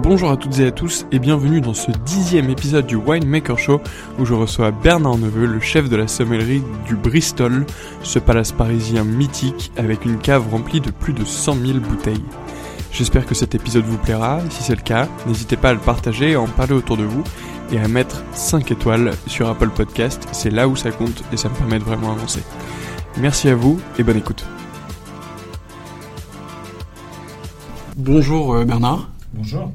Bonjour à toutes et à tous et bienvenue dans ce dixième épisode du Winemaker Show où je reçois Bernard Neveu, le chef de la sommellerie du Bristol, ce palace parisien mythique avec une cave remplie de plus de 100 000 bouteilles. J'espère que cet épisode vous plaira, si c'est le cas, n'hésitez pas à le partager, à en parler autour de vous et à mettre 5 étoiles sur Apple Podcast, c'est là où ça compte et ça me permet de vraiment avancer. Merci à vous et bonne écoute. Bonjour euh, Bernard. Bonjour.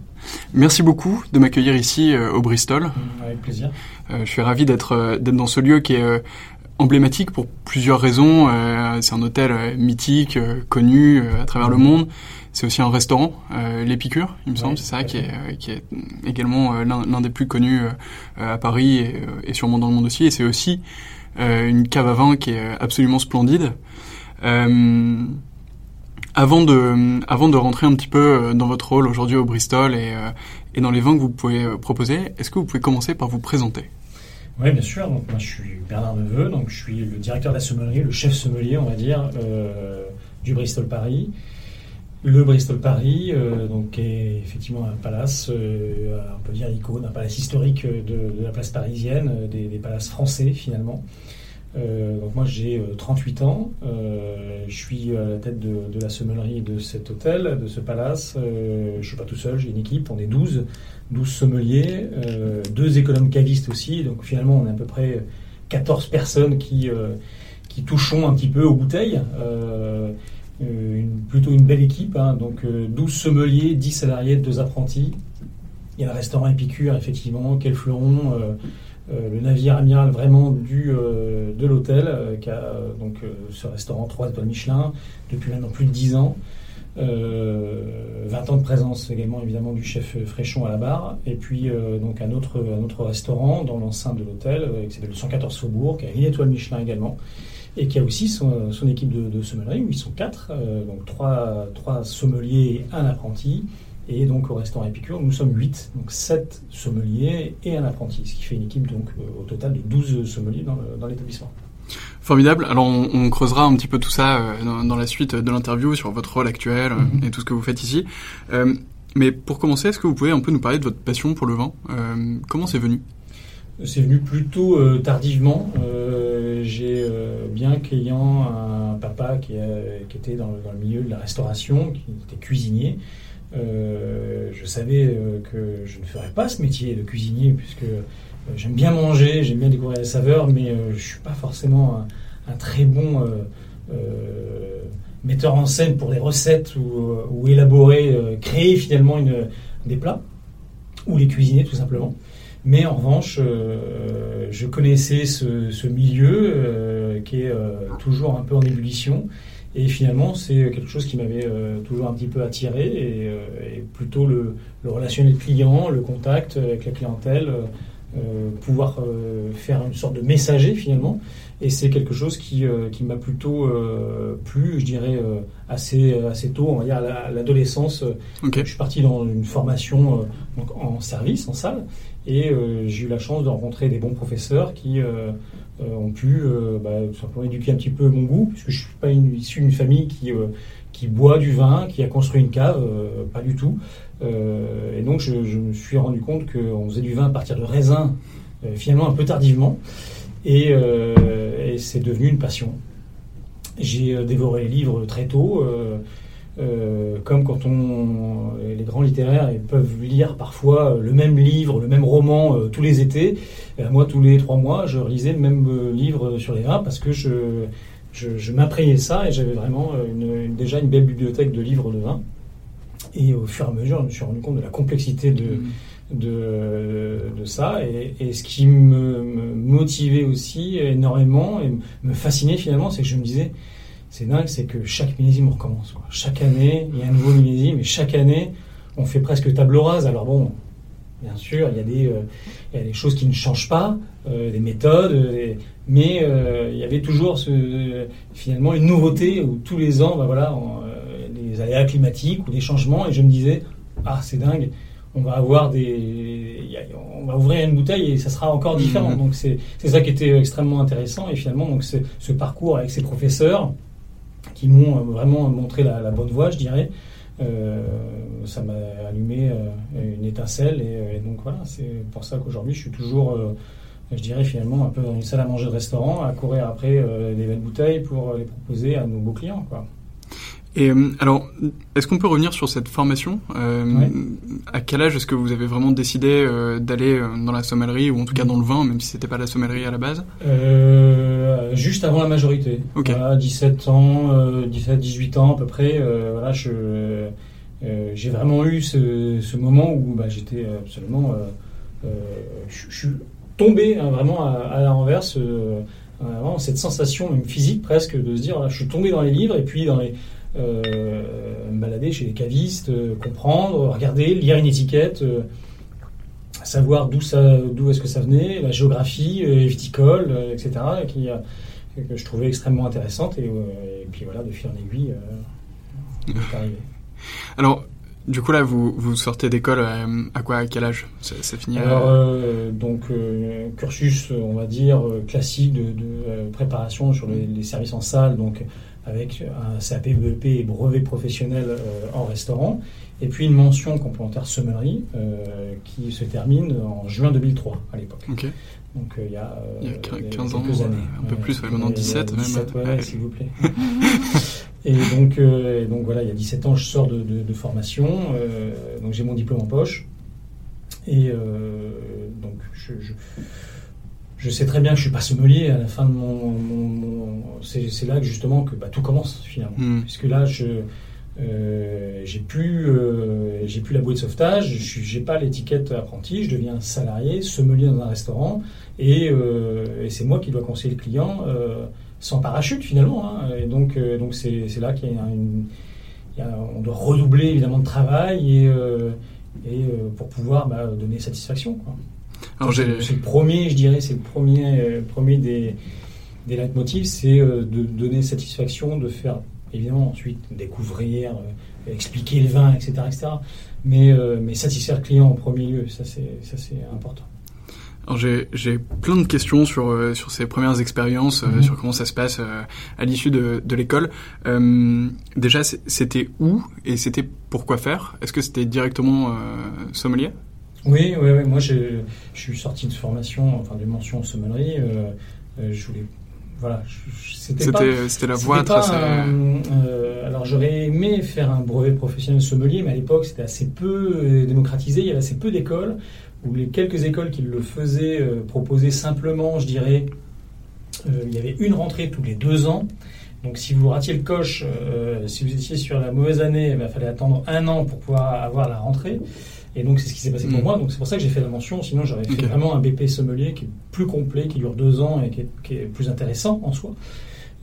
Merci beaucoup de m'accueillir ici euh, au Bristol. Mmh, avec plaisir. Euh, je suis ravi d'être euh, d'être dans ce lieu qui est emblématique pour plusieurs raisons. c'est un hôtel mythique, connu à travers le monde. C'est aussi un restaurant, l'Épicure, il me semble, c'est ça, qui est, qui est également l'un des plus connus à Paris et, et, sûrement dans le monde aussi. Et c'est aussi une cave à vin qui est absolument splendide. Avant de, avant de rentrer un petit peu euh, dans votre rôle aujourd'hui au Bristol et, euh, dans les vins que vous pouvez euh, proposer, est-ce que vous pouvez commencer par vous présenter? Oui, bien sûr. Donc, moi, je suis Bernard Neveu, donc je suis le directeur de la sommellerie, le chef sommelier, on va dire, du Bristol Paris. Le Bristol Paris, donc, est effectivement un palace, on peut dire icône, un palace historique de, la place parisienne, des palaces français finalement. Euh, donc moi j'ai 38 euh, ans, euh, je suis à la tête de, la sommellerie de cet hôtel, de ce palace. Je suis pas tout seul, j'ai une équipe, on est 12, 12 sommeliers, deux économes cavistes aussi. Donc finalement on est à peu près 14 personnes qui, touchons un petit peu aux bouteilles. Plutôt une belle équipe, hein, donc 12 sommeliers, 10 salariés, 2 apprentis. Il y a le restaurant Épicure, effectivement, quel fleuron le navire amiral vraiment du, de l'hôtel, qui a donc ce restaurant 3 étoiles Michelin depuis maintenant plus de 10 ans. 20 ans de présence également évidemment du chef Fréchon à la barre et puis donc un autre, un autre restaurant dans l'enceinte de l'hôtel qui s'appelle le 114 Faubourg qui a une étoile Michelin également et qui a aussi son, équipe de, de sommellerie où ils sont quatre, euh, donc trois, trois sommeliers et un apprenti. Et donc au restaurant Épicure, nous sommes huit, donc sept sommeliers et un apprenti, ce qui fait une équipe donc euh, au total de 12 sommeliers dans l'établissement. Formidable. Alors on, creusera un petit peu tout ça euh, dans, la suite de l'interview sur votre rôle actuel mm-hmm. et tout ce que vous faites ici. mais pour commencer, est-ce que vous pouvez un peu nous parler de votre passion pour le vin Comment c'est venu? C'est venu plutôt tardivement j'ai euh, bien qu'ayant un papa qui, euh, était dans le, milieu de la restauration, qui était cuisinier, euh, je savais que je ne ferais pas ce métier de cuisinier puisque j'aime bien manger, j'aime bien découvrir les saveurs, mais je ne suis pas forcément un, très bon metteur en scène pour les recettes ou, élaborer, créer finalement des plats ou les cuisiner tout simplement. Mais en revanche, euh, je connaissais ce, milieu euh, qui est euh, toujours un peu en ébullition. Et finalement, c'est quelque chose qui m'avait toujours un petit peu attiré, et, plutôt le, le, relationnel client, le contact avec la clientèle, pouvoir faire une sorte de messager finalement. Et c'est quelque chose qui, qui m'a plutôt plu, je dirais, assez, assez tôt, on va dire à l'adolescence. Je suis parti dans une formation donc en service, en salle, et euh, j'ai eu la chance de rencontrer des bons professeurs qui euh, euh, ont pu bah, tout simplement éduquer un petit peu mon goût, puisque je ne suis pas issu d'une famille qui, qui boit du vin, qui a construit une cave, pas du tout. et donc je, me suis rendu compte qu'on faisait du vin à partir de raisins, finalement un peu tardivement, et c'est devenu une passion. J'ai dévoré les livres très tôt. Euh, comme quand on, les grands littéraires peuvent lire parfois le même livre, le même roman euh, tous les étés. moi, tous les trois mois, je lisais le même euh, livre sur les vins parce que je, je, je ça et j'avais vraiment une, déjà une belle bibliothèque de livres de vin. Et au fur et à mesure, je me suis rendu compte de la complexité de, mmh. de, de, ça. Et, et, ce qui me, me, motivait aussi énormément et me fascinait finalement, c'est que je me disais, c'est dingue, c'est que chaque millésime recommence. Chaque année, il y a un nouveau millésime, et chaque année, on fait presque table rase. Alors bon, bien sûr, il y a des, euh, il y a des choses qui ne changent pas, euh, des méthodes, euh, mais il y avait toujours ce, finalement une nouveauté où tous les ans, ben voilà, des aléas climatiques ou des changements, et je me disais, ah c'est dingue, on va avoir des, on va ouvrir une bouteille et ça sera encore différent. Mmh. Donc c'est ça qui était extrêmement intéressant, et finalement donc ce parcours avec ces professeurs qui m'ont euh, vraiment montré la, bonne voie, je dirais. Euh, ça m'a allumé euh, une étincelle et, donc voilà, c'est pour ça qu'aujourd'hui je suis toujours, je dirais finalement un peu dans une salle à manger de restaurant, à courir après des belles bouteilles pour les proposer à nos beaux clients. Quoi. Et euh, alors, est-ce qu'on peut revenir sur cette formation euh, À quel âge est-ce que vous avez vraiment décidé euh, d'aller dans la sommellerie ou en tout cas dans le vin, même si c'était pas la sommellerie à la base? Juste avant la majorité. Voilà, 17 ans, 17, 18 ans à peu près. voilà, je j'ai vraiment eu ce, ce moment où bah, j'étais absolument, je, suis tombé hein, vraiment à, à la renverse. Vraiment, cette sensation même physique presque de se dire je suis tombé dans les livres et puis dans les me balader chez les cavistes, euh, comprendre, regarder, lire une étiquette, euh, savoir d'où ça, d'où est-ce que ça venait, la géographie viticole, etc. Qui, que je trouvais extrêmement intéressante et, puis voilà, de fil en aiguille, Alors, du coup, là, vous, vous sortez d'école à quoi, à quel âge ça, finit Alors, donc, cursus, on va dire, classique de, préparation sur les, les, services en salle, donc avec un CAP, BEP et brevet professionnel euh, en restaurant, et puis une mention complémentaire sommellerie euh, qui se termine en juin 2003 à l'époque. Donc euh, il y a, il y a 15 ans, années. un peu plus, maintenant 17, 17 même. s'il vous plaît. et, donc, donc voilà, il y a 17 ans, je sors de, de, formation, donc j'ai mon diplôme en poche, et donc je, je je sais très bien que je suis pas sommelier à la fin de mon, c'est là que justement que bah, tout commence finalement, hmm. puisque là je j'ai plus, j'ai plus la bouée de sauvetage, j'ai pas l'étiquette apprenti, je deviens salarié, sommelier dans un restaurant, et, et c'est moi qui dois conseiller le client sans parachute finalement. Hein. Et donc, donc c'est, là qu'il y a on doit redoubler évidemment de travail et, et pour pouvoir bah, donner satisfaction. Quoi. C'est le premier, je dirais, c'est le premier, euh, premier des, des leitmotivs, c'est euh, de donner satisfaction, de faire évidemment ensuite découvrir, euh, expliquer le vin, etc., etc. Mais, mais satisfaire le client en premier lieu, ça c'est important. Alors j'ai, j'ai plein de questions sur sur ces premières expériences, mhm. sur comment ça se passe à l'issue de, de l'école. déjà, c'était où et c'était pourquoi faire? Est-ce que c'était directement sommelier? Oui, oui, oui. moi je, je suis sorti de formation, enfin de mention en sommellerie. Euh, euh, je voulais. Voilà, c'était C'était la voie tracée. Euh, alors j'aurais aimé faire un brevet professionnel sommelier, mais à l'époque c'était assez peu démocratisé, il y avait assez peu d'écoles, où les quelques écoles qui le faisaient proposaient simplement, je dirais, il y avait une rentrée tous les deux ans. Donc si vous ratiez le coche, si vous étiez sur la mauvaise année, il fallait attendre un an pour pouvoir avoir la rentrée. Et donc c'est ce qui s'est passé pour mm. moi. Donc c'est pour ça que j'ai fait la mention. Sinon j'aurais fait vraiment un BP sommelier qui est plus complet, qui dure deux ans et qui est, plus intéressant en soi.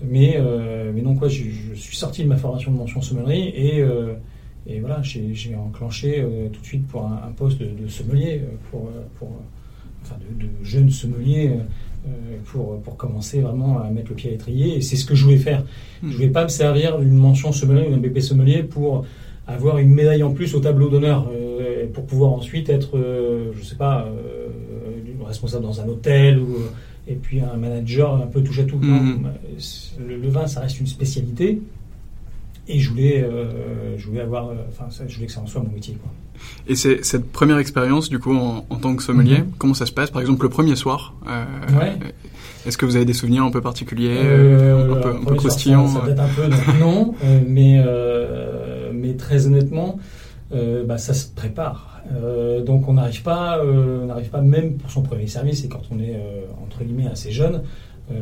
Mais euh, mais donc je, suis sorti de ma formation de mention sommellerie et euh, et voilà j'ai enclenché euh, tout de suite pour un, poste de, sommelier pour pour enfin de, de jeune sommelier. pour, pour commencer vraiment à mettre le pied à l'étrier. Et c'est ce que je voulais faire. Je ne voulais pas me servir d'une mention sommelier ou d'un BP sommelier pour avoir une médaille en plus au tableau d'honneur pour pouvoir ensuite être, euh, je sais pas, euh, responsable dans un hôtel ou et puis un manager un peu touche à tout. Mhm. Le, vin, ça reste une spécialité. Et je voulais, euh, je voulais avoir, enfin, je voulais que ça en soit mon métier. Quoi. Et c'est cette première expérience, du coup, en, tant que sommelier, mhm. comment ça se passe? Par exemple, le premier soir, est-ce que vous avez des souvenirs un peu particuliers, un peu, peu croustillants peu, non, mais, mais très honnêtement, euh, bah, ça se prépare. Euh, donc on n'arrive pas, euh, n'arrive pas même pour son premier service. Et quand on est entre guillemets assez jeune,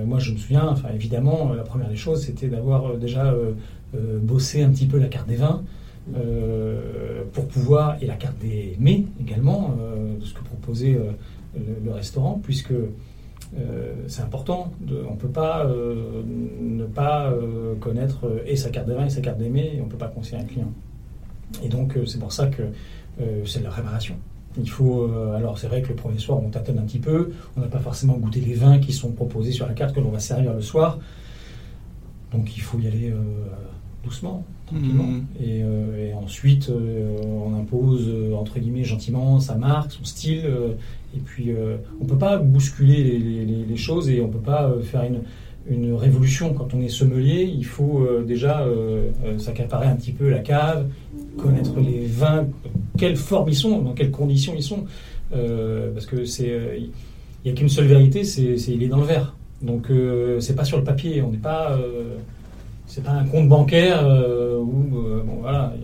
moi je me souviens, enfin évidemment, la première des choses, c'était d'avoir déjà bossé un petit peu la carte des vins. pour pouvoir, et la carte des mets également, de ce que proposait le, restaurant, puisque c'est important. On ne peut pas ne pas connaître et sa carte des vins et sa carte des mets, et on ne peut pas conseiller un client. Et donc, euh, c'est pour ça que euh, c'est de la réparation. Il faut, euh, alors c'est vrai que le premier soir on tâtonne un petit peu, on n'a pas forcément goûté les vins qui sont proposés sur la carte que l'on va servir le soir, donc il faut y aller doucement, tranquillement, mmh. et, ensuite on impose entre guillemets gentiment sa marque, son style, et puis on peut pas bousculer les, choses et on peut pas faire une, une révolution. Quand on est sommelier, il faut déjà s'accaparer un petit peu la cave, connaître les vins, quelle forme ils sont, dans quelles conditions ils sont. Euh, parce que c'est, il euh, n'y a qu'une seule vérité, c'est, il est dans le verre. Donc euh, c'est pas sur le papier, on n'est pas, c'est pas un compte bancaire où bon voilà,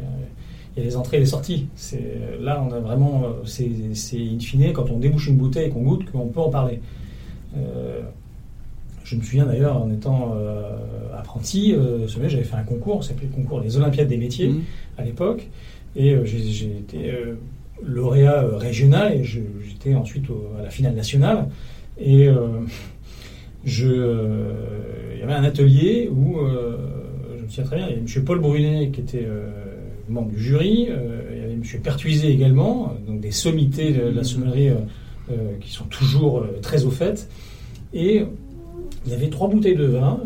il y, a les entrées et les sorties. Là on a vraiment, c'est, c'est in fine quand on débouche une bouteille et qu'on goûte qu'on peut en parler. Je me souviens d'ailleurs en étant apprenti, j'avais fait un concours, ça s'appelait le concours des Olympiades des métiers. Mmh à l'époque. Et euh, j'ai été euh, lauréat euh, régional et j'étais ensuite à la finale nationale. Et je, il y avait un atelier où, je me souviens très bien, il y avait M. Paul Brunet qui était membre du jury, il y avait M. Pertuisé également, donc des sommités de, la sommellerie qui sont toujours très au fait. Et il y avait trois bouteilles de vin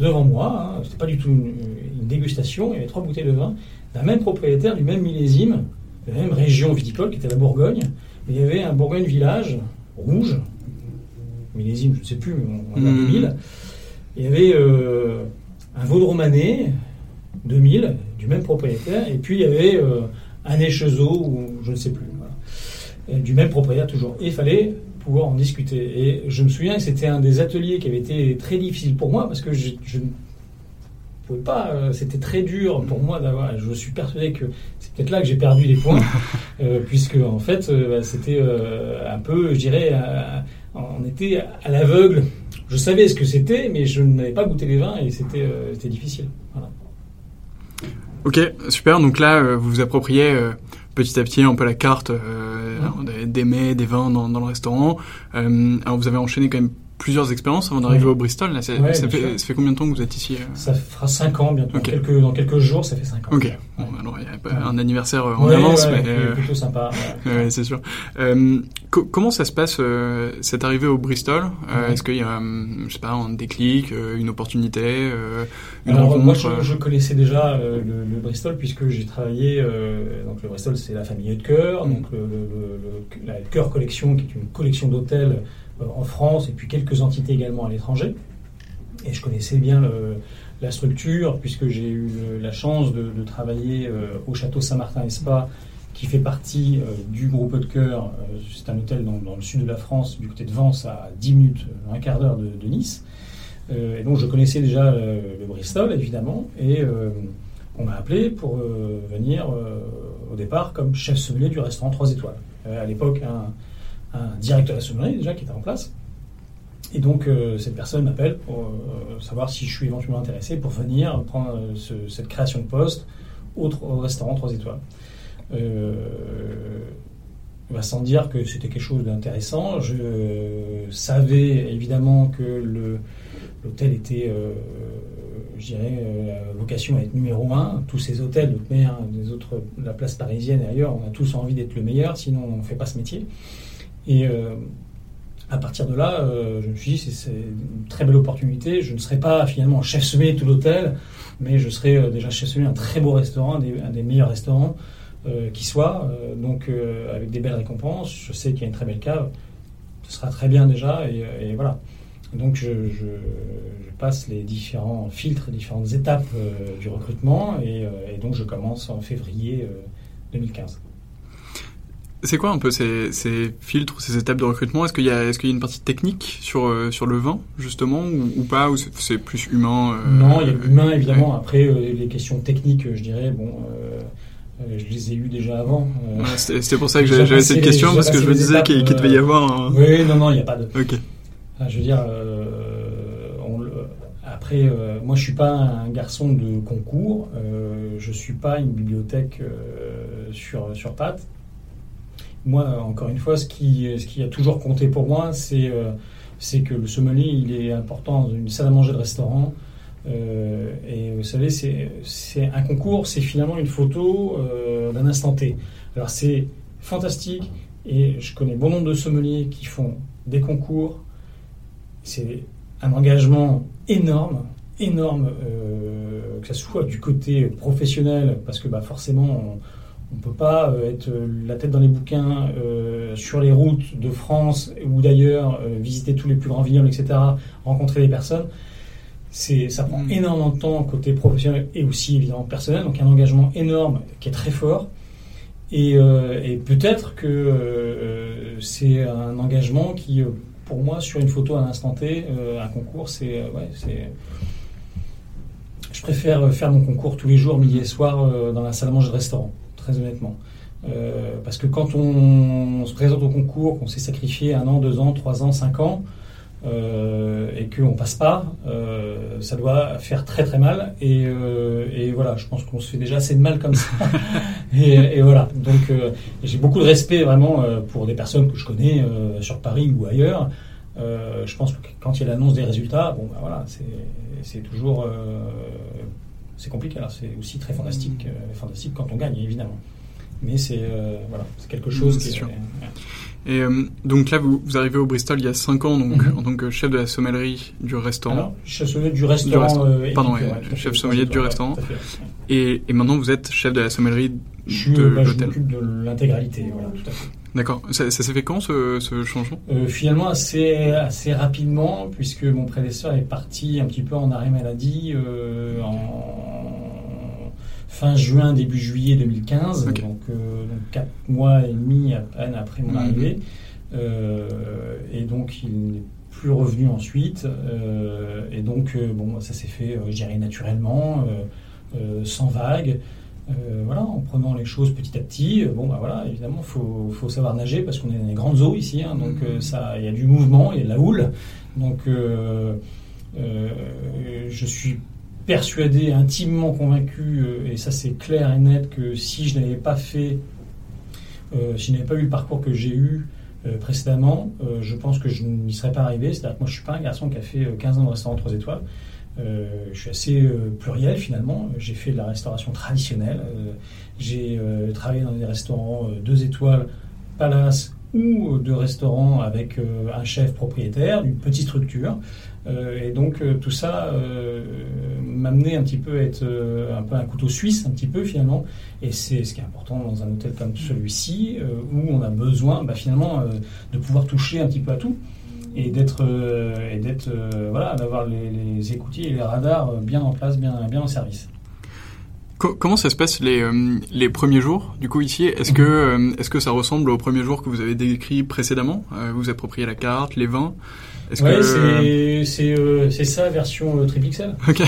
devant moi, hein, c'était pas du tout une, dégustation, il y avait trois bouteilles de vin d'un même propriétaire, du même millésime, de la même région viticole qui était la Bourgogne. il y avait un Bourgogne village rouge, millésime, je ne sais plus, on va 2000. Il y avait euh, un Vaudromanais 2000 du même propriétaire, et puis il y avait euh, un Échezeau, ou je ne sais plus, du même propriétaire toujours. Et il fallait pouvoir en discuter. Et je me souviens que c'était un des ateliers qui avait été très difficile pour moi parce que je, je pas. Euh, c'était très dur pour moi d'avoir. Je suis persuadé que c'est peut-être là que j'ai perdu les points, euh, puisque en fait, euh, bah, c'était un peu, je dirais, on était à l'aveugle. Je savais ce que c'était, mais je n'avais pas goûté les vins et c'était difficile. Ok, super. Donc là, vous vous appropriez petit à petit un peu la carte des mets, des vins dans, dans le restaurant. alors vous avez enchaîné quand même plusieurs expériences avant d'arriver au Bristol. Là, ça, fait, combien de temps que vous êtes ici euh Ça fera 5 ans bientôt. Quelques, dans quelques jours, ça fait 5 ans. Ok. Bon, alors il y a pas un anniversaire euh, en avance, mais euh... plutôt sympa. C'est sûr. Euh, comment ça se passe euh, cette arrivée au Bristol Est-ce qu'il y a, je sais pas, un déclic, une opportunité, une alors, Moi, je, je, connaissais déjà le, le, Bristol puisque j'ai travaillé. donc le Bristol, c'est la famille Hutker, mm. donc le, la Hutker Collection, qui est une collection d'hôtels en France et puis quelques entités également à l'étranger. Et je connaissais bien la structure puisque j'ai eu la chance de, travailler euh, au château Saint-Martin et Spa qui fait partie euh, du groupe de cœur. c'est un hôtel dans, le sud de la France, du côté de Vence, à 10 minutes, un quart d'heure de, Nice. et donc je connaissais déjà le, Bristol, évidemment, et on m'a appelé pour venir au départ comme chef sommelier du restaurant 3 étoiles. à l'époque, un directeur de la déjà qui était en place. Et donc euh, cette personne m'appelle pour euh, savoir si je suis éventuellement intéressé pour venir prendre euh, cette création de poste au, restaurant 3 étoiles. Bah, sans dire que c'était quelque chose d'intéressant, je savais évidemment que l'hôtel était, je dirais, la vocation à être numéro un. Tous ces hôtels, hein, des autres, la place parisienne et ailleurs, on a tous envie d'être le meilleur, sinon on ne fait pas ce métier. Et euh, à partir de là, euh, je me suis dit, c'est une très belle opportunité. Je ne serai pas finalement chef sommet de tout l'hôtel, mais je serai euh, déjà chef sommet d'un très beau restaurant, un des, meilleurs restaurants qui soit, donc avec des belles récompenses. Je sais qu'il y a une très belle cave, ce sera très bien déjà, et, voilà. Donc je, passe les différents filtres, les différentes étapes du recrutement, et, donc je commence en février 2015. C'est quoi un peu ces, ces, filtres, ces étapes de recrutement? Est-ce qu'il y a, est-ce qu'il y a une partie technique sur euh, sur le vin justement ou, pas? Ou c'est, plus humain euh, Non, il y a l'humain évidemment. Après euh, les questions techniques, je dirais bon. je les ai eues déjà avant. c'était, pour ça que j'avais cette question parce que je me disais qu'il, devait y avoir. Un... Oui, non, non, il n'y a pas de. Ok. je veux dire, on, après, moi, je suis pas un garçon de concours. je suis pas une bibliothèque sur sur pattes moi, encore une fois, ce qui, ce qui a toujours compté pour moi, c'est euh, c'est que le sommelier, il est important dans une salle à manger de restaurant. Euh, et vous savez, c'est un concours, c'est finalement une photo euh, d'un instant T. Alors c'est fantastique, et je connais bon nombre de sommeliers qui font des concours. C'est un engagement énorme, énorme, que ce soit du côté professionnel, parce que bah, forcément, ne peut pas euh, être euh, la tête dans les bouquins euh, sur les routes de France ou d'ailleurs, visiter tous les plus grands vignobles, etc., rencontrer des personnes. Ça prend mm. énormément de temps côté professionnel et aussi évidemment personnel, donc un engagement énorme qui est très fort. Et, peut-être que c'est un engagement qui, pour moi, sur une photo à l'instant T, un concours, c'est. Ouais, je préfère faire mon concours tous les jours, midi et soir, dans la salle à manger de restaurant très honnêtement. Euh, parce que quand on, se présente au concours, qu'on s'est sacrifié un an, deux ans, trois ans, cinq ans, euh, et qu'on passe pas, euh, ça doit faire très très mal. Et, voilà, je pense qu'on se fait déjà assez de mal comme ça. et, voilà, donc j'ai beaucoup de respect vraiment pour des personnes que je connais sur Paris ou ailleurs. je pense que quand il y a l'annonce des résultats, bon, ben voilà, c'est toujours c'est compliqué. Alors c'est aussi très fantastique, mm. euh, fantastique quand on gagne, évidemment. Mais c'est euh, voilà, c'est quelque chose qui est, Et euh, donc là, vous, vous, arrivez au Bristol il y a 5 ans, donc mm-hmm. en tant que chef de la sommellerie du restaurant. Alors, chef sommelier du restaurant. Pardon, chef sommelier du restaurant. Et, et, maintenant, vous êtes chef de la sommellerie de bah, l'hôtel. Je m'occupe de l'intégralité, voilà, tout à fait. D'accord. Ça, s'est fait quand ce, ce changement? Finalement assez assez rapidement puisque mon prédécesseur est parti un petit peu en arrêt maladie en fin juin, début juillet 2015, donc, euh, quatre mois et demi à peine après mon mhm. arrivée. Euh, et donc il n'est plus revenu ensuite. Euh, et donc bon, ça s'est fait, dirais, naturellement, sans vague. Voilà, en prenant les choses petit à petit. Bon, bah voilà, évidemment, faut, faut savoir nager parce qu'on est dans les grandes eaux ici, hein, donc mhm. ça, il y a du mouvement, il y a de la houle. Donc, je suis persuadé, intimement convaincu, et ça c'est clair et net, que si je n'avais pas fait, si je n'avais pas eu le parcours que j'ai eu précédemment, je pense que je n'y serais pas arrivé. C'est-à-dire que moi je suis pas un garçon qui a fait 15 ans de restaurant 3 étoiles. Euh, je suis assez euh, pluriel finalement. J'ai fait de la restauration traditionnelle. Euh, j'ai travaillé dans des restaurants deux étoiles, palace ou de restaurants avec un chef propriétaire d'une petite structure. et donc tout ça m'a amené un petit peu à être un peu un couteau suisse, un petit peu finalement. Et c'est ce qui est important dans un hôtel comme celui-ci, où on a besoin bah, finalement de pouvoir toucher un petit peu à tout et d'être euh, et d'être euh, voilà d'avoir les, les, écoutiers et les radars euh, bien en place, bien bien en service. Comment ça se passe les, les premiers jours du coup ici? Est-ce que est-ce que ça ressemble aux premiers jours que vous avez décrits précédemment? Vous appropriez la carte, les vins? Que... c'est ça version triple XL. Ok,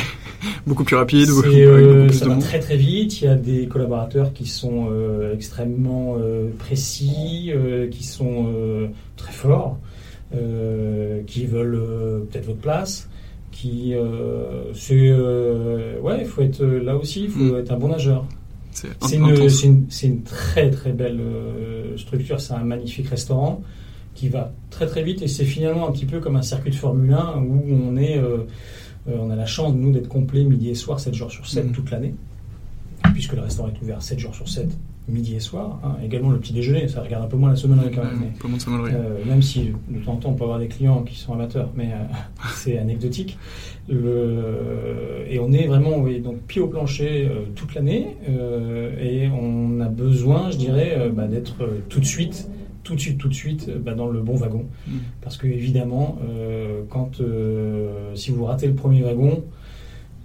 beaucoup plus rapide. Beaucoup, plus ça va très très vite. Il y a des collaborateurs qui sont extrêmement précis, qui sont très forts. Euh, qui veulent euh, peut-être votre place, qui euh, c'est ouais, il faut être là aussi, il faut mm. être un bon nageur. C'est une, une, une, très très belle structure, c'est un magnifique restaurant qui va très très vite et c'est finalement un petit peu comme un circuit de Formule 1 où on est, on a la chance nous d'être complet midi et soir 7 jours sur 7 mm. toute l'année puisque le restaurant est ouvert 7 jours sur 7 midi et soir. Hein. Également le petit déjeuner, ça regarde un peu moins la semaine quand même. euh, même si de temps en temps on peut avoir des clients qui sont amateurs, mais euh, c'est anecdotique. Le, et on est vraiment oui, donc pied au plancher euh, toute l'année euh, et on a besoin, je dirais, bah, d'être tout de suite tout de suite, tout de suite, bah, dans le bon wagon. Mm. Parce que évidemment, quand si vous ratez le premier wagon,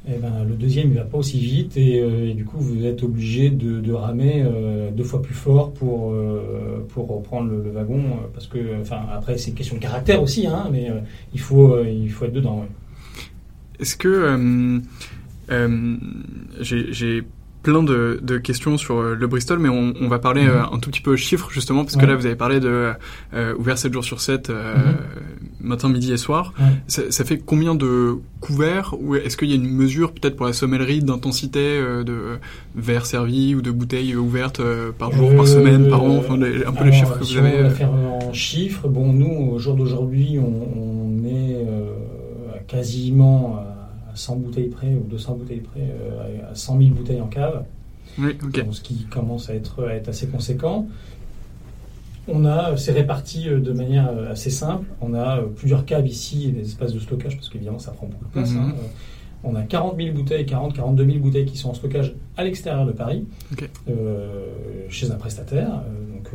eh ben, le deuxième, il va pas aussi vite euh, et, du coup, vous êtes obligé de, ramer euh, deux fois plus fort pour, euh, pour reprendre le, wagon. Parce que, enfin, après, c'est une question de caractère aussi, hein, mais il, faut, il faut être dedans. Est-ce que j'ai plein de, de, questions sur le Bristol, mais on, on va parler mhm. euh, un tout petit peu chiffres justement, parce que là vous avez parlé de euh, ouvert 7 jours sur 7, euh, mhm. Matin, midi et soir. Ça, ça, fait combien de couverts Ou est-ce qu'il y a une mesure peut-être pour la sommellerie d'intensité de verres servis ou de bouteilles ouvertes par jour, par semaine, par an? Enfin, un peu les chiffres que vous avez. On va faire en chiffres. Bon, nous, au jour d'aujourd'hui, on, on, est quasiment 100 bouteilles près ou 200 bouteilles près euh, à 100 000 bouteilles en cave. Oui, ce qui commence à être, à être assez conséquent. On a, c'est réparti euh, de manière euh, assez simple. On a plusieurs caves ici et des espaces de stockage parce qu'évidemment ça prend beaucoup de place. Mhm. Hein. On a 40 000 bouteilles, 40, 42 000 bouteilles qui sont en stockage à l'extérieur de Paris, chez un prestataire, donc,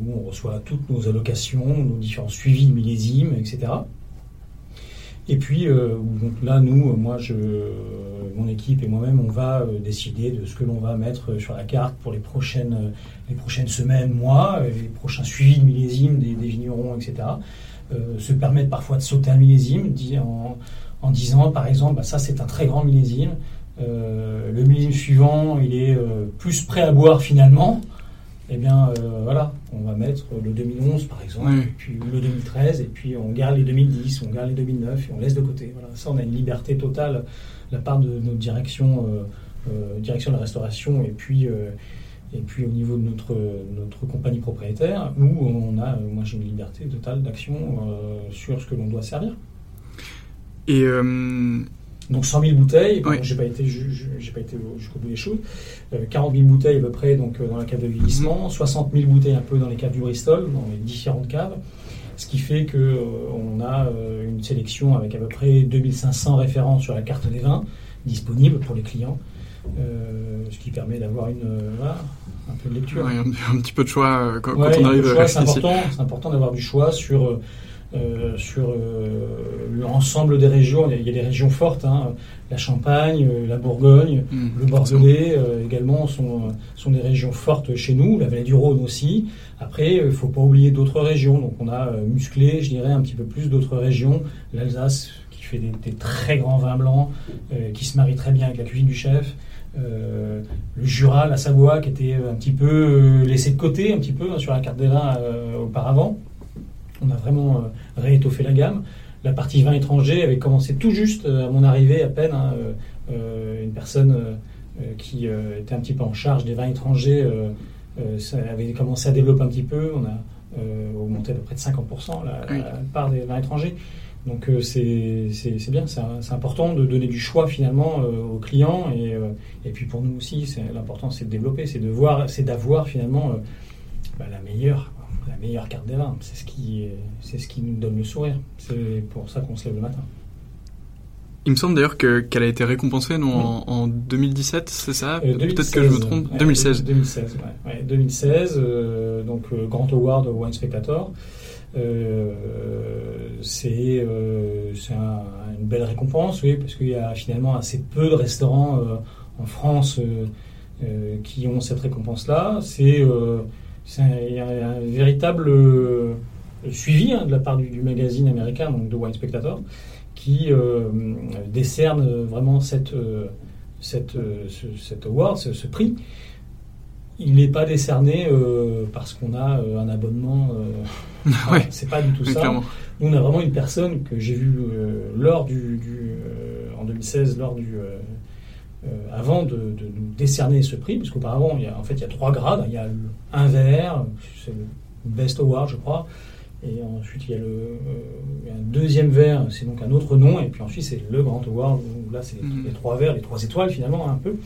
où on reçoit toutes nos allocations, nos différents suivis de millésimes, etc. Et puis euh, donc là, nous, moi, je, mon équipe et moi-même, on va euh, décider de ce que l'on va mettre sur la carte pour les prochaines, les prochaines semaines, mois, les prochains suivis de millésime des, vignerons, etc. Euh, se permettre parfois de sauter un millésime en, en disant, par exemple, bah, ça c'est un très grand millésime. le millésime suivant, il est plus prêt à boire finalement eh bien euh, voilà, on va mettre le 2011 par exemple, puis le 2013, et puis on garde les 2010, on garde les 2009 et on laisse de côté. Voilà, ça on a une liberté totale de la part de notre direction, euh, euh, direction de la restauration, et puis et puis au niveau de notre notre compagnie propriétaire, où on a, moi j'ai une liberté totale d'action sur ce que l'on doit servir. Et donc 100 000 bouteilles, j'ai pas été, j'ai pas été jusqu'au bout des choses. 40 000 bouteilles à peu près donc euh, dans la cave de vieillissement, 60 mhm. 000 bouteilles un peu dans les caves du Bristol, dans les différentes caves. Ce qui fait que euh, on a euh, une sélection avec à peu près 2500 références sur la carte des vins disponibles pour les clients, ce qui permet d'avoir une un peu de lecture. un, petit peu de choix quand, on arrive. C'est important, c'est important d'avoir du choix sur euh, sur euh, l'ensemble des régions. Il y, a, des régions fortes, hein. la Champagne, euh, la Bourgogne, mmh, le Bordelais également sont, sont des régions fortes chez nous, la vallée du Rhône aussi. Après, il ne faut pas oublier d'autres régions. Donc on a musclé, je dirais, un petit peu plus d'autres régions. L'Alsace qui fait des, très grands vins blancs, qui se marie très bien avec la cuisine du chef. le Jura, la Savoie, qui était un petit peu laissé de côté, un petit peu hein, sur la carte des vins auparavant. On a vraiment euh, réétoffé la gamme. la partie vin étranger avait commencé tout juste à mon arrivée à peine. Hein, une personne qui était un petit peu en charge des vins étrangers ça avait commencé à développer un petit peu. On a augmenté à peu près de 50% la, la, part des vins étrangers. Donc c'est bien, c'est important de donner du choix finalement aux clients et, et puis pour nous aussi, l'important c'est de développer, c'est de voir, c'est d'avoir finalement bah, la meilleure la meilleure carte des vins. C'est ce qui, c'est ce qui nous donne le sourire. C'est pour ça qu'on se lève le matin. Il me semble d'ailleurs que, qu'elle a été récompensée non, en, 2017, c'est ça? Euh, Peut-être que je me trompe. 2016. 2016, ouais. 2016 euh, donc euh, Grand Award Wine Spectator. c'est c'est une belle récompense, oui, parce qu'il y a finalement assez peu de restaurants en France qui ont cette récompense-là. C'est il y a un véritable euh, suivi hein, de la part du, magazine américain, donc de Wine Spectator, qui euh, décerne vraiment cette, euh, cette, ce, award, ce, prix. Il n'est pas décerné parce qu'on a un abonnement. ouais, c'est pas du tout ça. Nous, on a vraiment une personne que j'ai vue lors du, en 2016, lors du euh, avant de, nous décerner ce prix, parce qu'auparavant, il y a, en fait, il y a trois grades. Il y a un vert, c'est le Best Award, je crois. Et ensuite, il y a le euh, un deuxième verre, c'est donc un autre nom. Et puis ensuite, c'est le Grand Award, où là, c'est mhm. les, trois verres, les trois étoiles, finalement, un peu.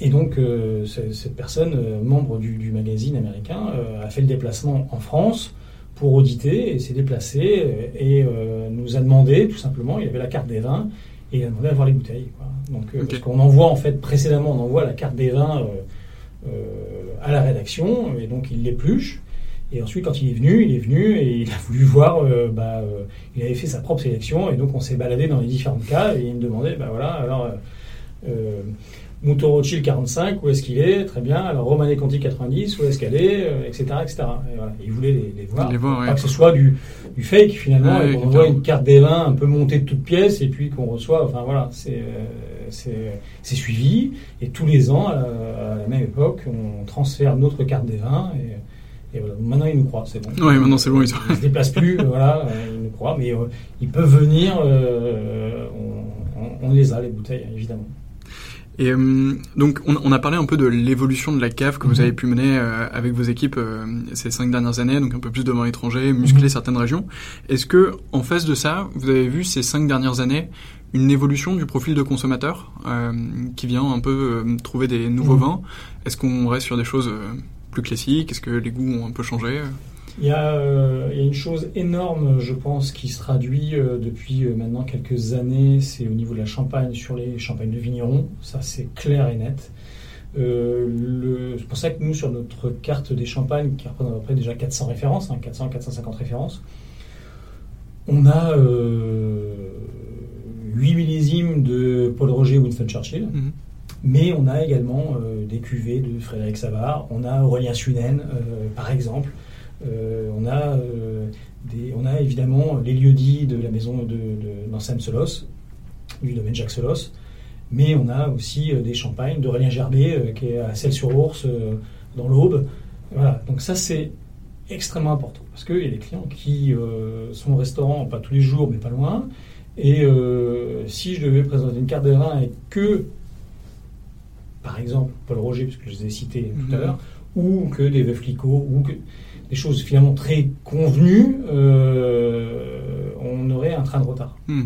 Et donc, euh, cette personne, membre du, magazine américain, a fait le déplacement en France pour auditer et s'est déplacé et nous a demandé, tout simplement, il avait la carte des vins, et il a demandé à voir les bouteilles. Donc, euh, Parce qu'on envoie en fait précédemment, on envoie la carte des vins euh, euh, à la rédaction, et donc il l'épluche. Et ensuite, quand il est venu, il est venu et il a voulu voir, bah, il avait fait sa propre sélection, et donc on s'est baladé dans les différentes caves, et il me demandait, bah voilà, alors Moutoro 45, où est-ce qu'il est? Très bien. Alors Romané Conti 90, où est-ce qu'elle est? Etc. etc. Et voilà. Il voulait les, voir. pas que ce soit du, du fake finalement, et qu'on envoie une carte des vins un peu montée de toutes pièces, et puis qu'on reçoit. Enfin voilà, c'est c'est suivi. Et tous les ans, à la, même époque, on transfère notre carte des vins. Et, et voilà. Maintenant, ils nous croient, c'est bon. Oui, maintenant c'est bon. Ils ne se déplacent plus, voilà, euh, ils nous croient. Mais euh, ils peuvent venir, euh, on, on les a, les bouteilles, évidemment. Et euh, donc, on, on, a parlé un peu de l'évolution de la cave que vous mhm. avez pu mener euh, avec vos équipes euh, ces cinq dernières années, donc un peu plus de vent étranger, muscler mhm. certaines régions. Est-ce que, en face de ça, vous avez vu ces cinq dernières années une évolution du profil de consommateur qui vient un peu trouver des nouveaux mhm. vins? Est-ce qu'on reste sur des choses plus classiques? Est-ce que les goûts ont un peu changé? Il y, a, euh, il y, a, une chose énorme, je pense, qui se traduit euh, depuis euh, maintenant quelques années, c'est au niveau de la champagne sur les champagnes de vignerons. Ça, c'est clair et net. c'est pour ça que nous, sur notre carte des champagnes, qui représente à peu près déjà 400 références, 400, hein, 450 références, on a 8 millésimes de Paul Roger Winston Churchill. Mhm. Mais on a également des cuvées de Frédéric Savard, on a Aurélien Sunen, par exemple, on, a, euh, on a évidemment les lieux-dits de la maison de, de Solos, du domaine Jacques Solos, mais on a aussi euh, des champagnes d'Aurélien Gerbet qui est à Celle-sur-Ours dans l'Aube. Voilà, donc ça c'est extrêmement important parce qu'il y a des clients qui sont au restaurant, pas tous les jours, mais pas loin. Et si je devais présenter une carte des vins et que, par exemple, Paul Roger, puisque je les ai cités tout à mhm. l'heure, ou que des veufs ou que des choses finalement très convenues, euh, on aurait un train de retard. Hmm.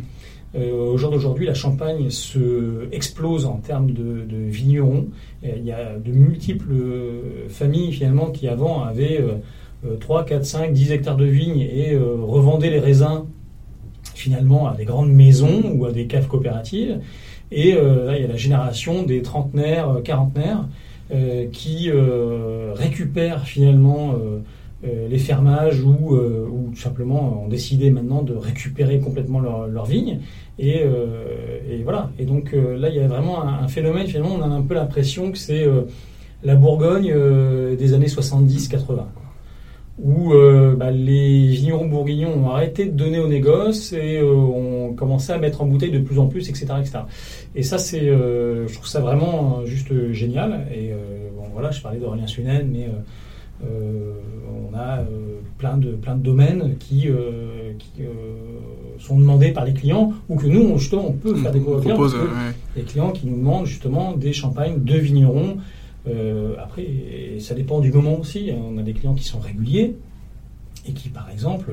Euh, au jour d'aujourd'hui, la Champagne se explose en termes de, vignerons. il y a de multiples familles finalement qui avant avaient 3, 4, 5, 10 hectares de vignes et euh, revendaient les raisins finalement à des grandes maisons ou à des caves coopératives. Et là, il y a la génération des trentenaires, quarantenaires qui récupèrent finalement euh, les fermages ou, euh, ou, tout simplement ont décidé maintenant de récupérer complètement leurs leur vignes. Et, euh, et, voilà. Et donc là, il y a vraiment un, phénomène, finalement, on a un peu l'impression que c'est la Bourgogne des années 70-80 où bah, les vignerons bourguignons ont arrêté de donner au négoce et ont commencé à mettre en bouteille de plus en plus, etc. etc. Et ça, c'est, je trouve ça vraiment juste génial. Et bon, voilà, je parlais d'Aurélien Sunen, mais on a plein, de, plein de domaines qui, qui sont demandés par les clients ou que nous, justement, on peut faire aux clients. Les clients qui nous demandent justement des champagnes de vignerons. après, ça dépend du moment aussi. On a des clients qui sont réguliers et qui, par exemple,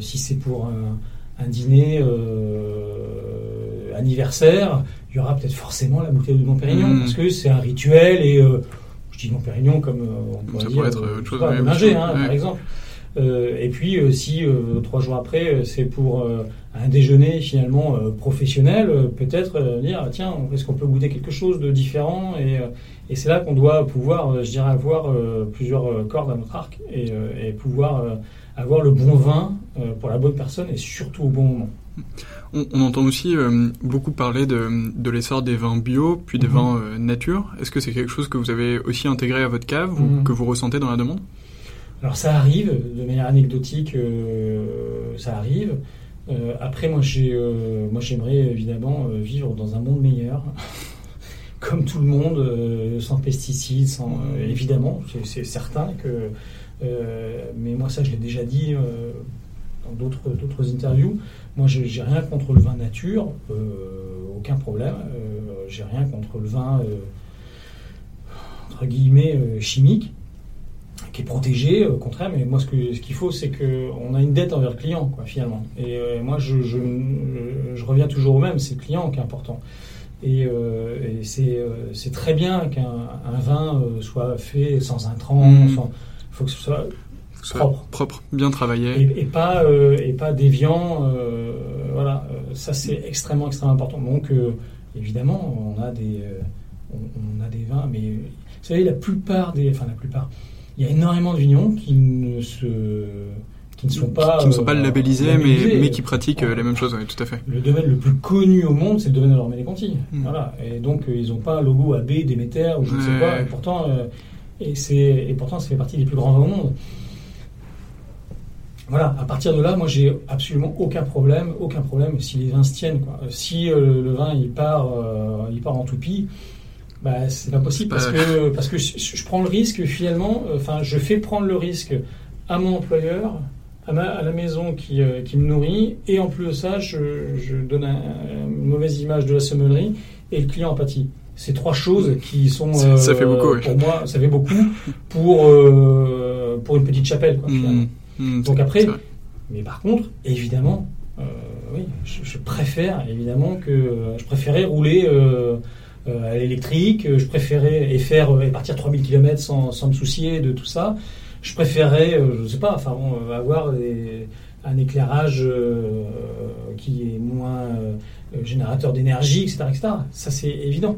si c'est pour un, un dîner euh, anniversaire, il y aura peut-être forcément la bouteille de Dom Pérignon, hmm. parce que c'est un rituel, et euh, je dis Dom Pérignon comme euh, on pourrait Ça dire, pourrait être autre chose, hein, par exemple. et puis si trois jours après c'est pour un déjeuner finalement professionnel, peut-être dire tiens est-ce qu'on peut goûter quelque chose de différent et, et c'est là qu'on doit pouvoir je dirais avoir plusieurs cordes à notre arc et, et pouvoir avoir le bon vin euh, pour la bonne personne et surtout au bon moment. On, entend aussi euh, beaucoup parler de, de l'essor des vins bio, puis des mhm. vins euh, nature. Est-ce que c'est quelque chose que vous avez aussi intégré à votre cave ou mhm. que vous ressentez dans la demande? Alors ça arrive, de manière anecdotique, ça arrive. après, moi, j'ai, moi, j'aimerais évidemment vivre dans un monde meilleur, comme tout le monde, sans pesticides, sans évidemment, c'est certain que euh, mais moi, ça, je l'ai déjà dit euh, dans d'autres interviews. Moi, je n'ai rien contre le vin nature, euh, aucun problème. j'ai rien contre le vin, entre guillemets, chimique qui est protégé, au contraire, mais moi ce qu'il ce qu'il faut, c'est qu'on a une dette envers le client, quoi, finalement. Et moi, je, je, je, reviens toujours au même, c'est le client qui est important. Et, et c'est, très bien qu'un un vin soit fait sans intrants, mmh. sans, faut que ce soit propre. propre, bien travaillé. Et, pas, euh, et pas déviant. Euh, voilà, euh, ça c'est extrêmement, extrêmement important. Donc, évidemment, on a, des, on, a des vins, mais vous savez, la plupart des. Enfin, la plupart. Il y a énormément de vignerons qui ne se qui ne sont pas qui ne sont pas labellisés, mais, mais qui pratiquent les mêmes choses, tout à fait. Le domaine le plus connu au monde, c'est le domaine de l'Ormélie-Conti. Hmm. Voilà. Et donc ils n'ont pas un logo AB, Déméter ou je ne sais quoi. Et pourtant, et, et pourtant, ça fait partie des plus grands vins au monde. Voilà, à partir de là, moi, j'ai absolument aucun problème, aucun problème si les vins se tiennent. Quoi. Si euh, le vin il part, euh, il part en toupie, bah, c'est pas possible parce que parce que je, prends le risque finalement. Enfin, je fais prendre le risque à mon employeur, à, à la maison qui, euh, qui, me nourrit, et en plus de ça, je, je donne une mauvaise image de la sommellerie et le client en pâtit ces trois choses qui sont ça, fait beaucoup, euh, pour moi ça fait beaucoup pour euh, pour une petite chapelle quoi, mmh, mmh, donc après mais par contre évidemment euh, oui je, préfère évidemment que je préférais rouler à l'électrique je préférais et faire et partir 3000 km sans, sans me soucier de tout ça je préférais je sais pas enfin avoir un éclairage qui est moins générateur d'énergie etc etc ça c'est évident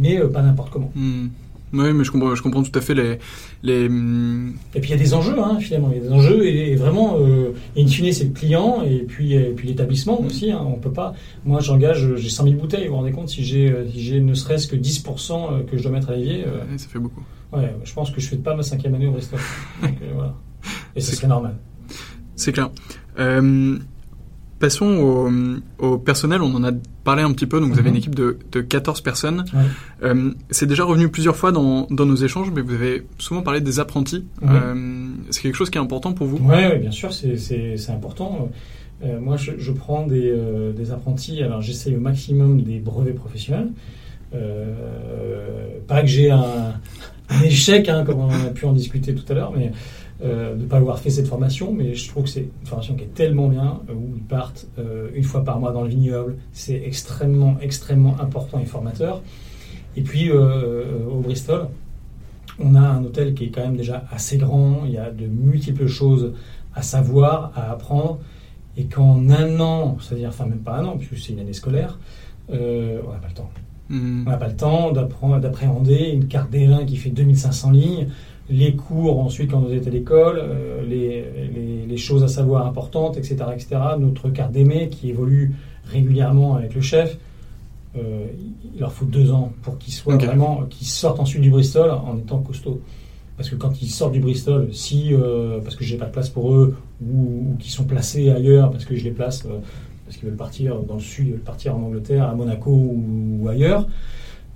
mais euh, pas n'importe comment. Hmm. Oui, mais je comprends, je comprends tout à fait les. les... Hmm. Et puis il y a des enjeux, hein, finalement. Il y a des enjeux et, vraiment, euh, in fine, c'est le client et puis, et puis l'établissement aussi. Hein, on peut pas. Moi, j'engage, j'ai 100 000 bouteilles. Vous vous rendez compte si j'ai si ne serait-ce que 10% euh, que je dois mettre à l'évier. Euh, ça fait beaucoup. Ouais, je pense que je fais pas ma cinquième année au resto. Donc, voilà. Et ce serait normal. C'est clair. Passons au, personnel, on en a parlé un petit peu, donc vous avez une mhm. équipe de, de 14 personnes. Euh, c'est déjà revenu plusieurs fois dans, dans, nos échanges, mais vous avez souvent parlé des apprentis. Euh, c'est quelque chose qui est important pour vous? Oui, ouais, bien sûr, c'est important. Euh, moi, je, je, prends des, euh, des apprentis, alors j'essaye au maximum des brevets professionnels. pas que j'ai un, un, échec, hein, comme on a pu en discuter tout à l'heure, mais euh, de ne pas avoir fait cette formation, mais je trouve que c'est une formation qui est tellement bien, euh, où ils partent euh, une fois par mois dans le vignoble. C'est extrêmement, extrêmement important et formateur. Et puis, au Bristol, on a un hôtel qui est quand même déjà assez grand, il y a de multiples choses à savoir, à apprendre, et qu'en un an, c'est-à-dire, enfin même pas un an, puisque c'est une année scolaire, on n'a pas le temps. Mmh. On n'a pas le temps d'appréhender une carte des vins qui fait 2500 lignes, les cours ensuite quand on était à l'école, euh, les, les, choses à savoir importantes, etc., etc. Notre carte d'aimer qui évolue régulièrement avec le chef. Euh, il leur faut deux ans pour qu'ils soient vraiment, qu'ils sortent ensuite du Bristol en étant costauds. Parce que quand ils sortent du Bristol, si euh, parce que j'ai pas de place pour eux ou, qu'ils sont placés ailleurs parce que je les place parce qu'ils veulent partir dans le sud, ils veulent partir en Angleterre, à Monaco ou, ailleurs,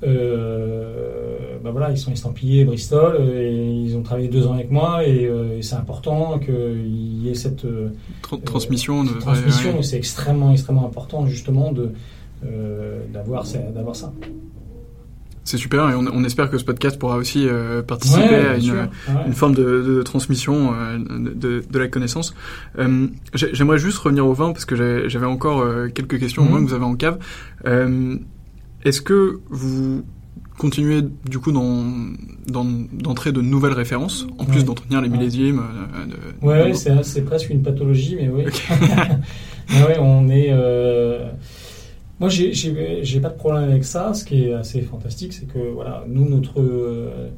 Euh, bah voilà, ils sont estampillés Bristol et ils ont travaillé deux ans avec moi et, c'est important qu'il y ait cette transmission. De, transmission, c'est extrêmement extrêmement important justement de d'avoir d'avoir ça. C'est super et on, espère que ce podcast pourra aussi euh, participer à une, forme de, transmission euh, de, la connaissance. Euh, j'aimerais juste revenir au vin parce que j'avais encore quelques questions au moins mhm. que vous avez en cave. Est-ce que vous continuez du coup d'entrer de nouvelles références en plus d'entretenir les millésimes de, Ouais, c'est presque une pathologie, mais oui. ouais, on est moi, j'ai pas de problème avec ça. Ce qui est assez fantastique, c'est que voilà, nous, notre euh,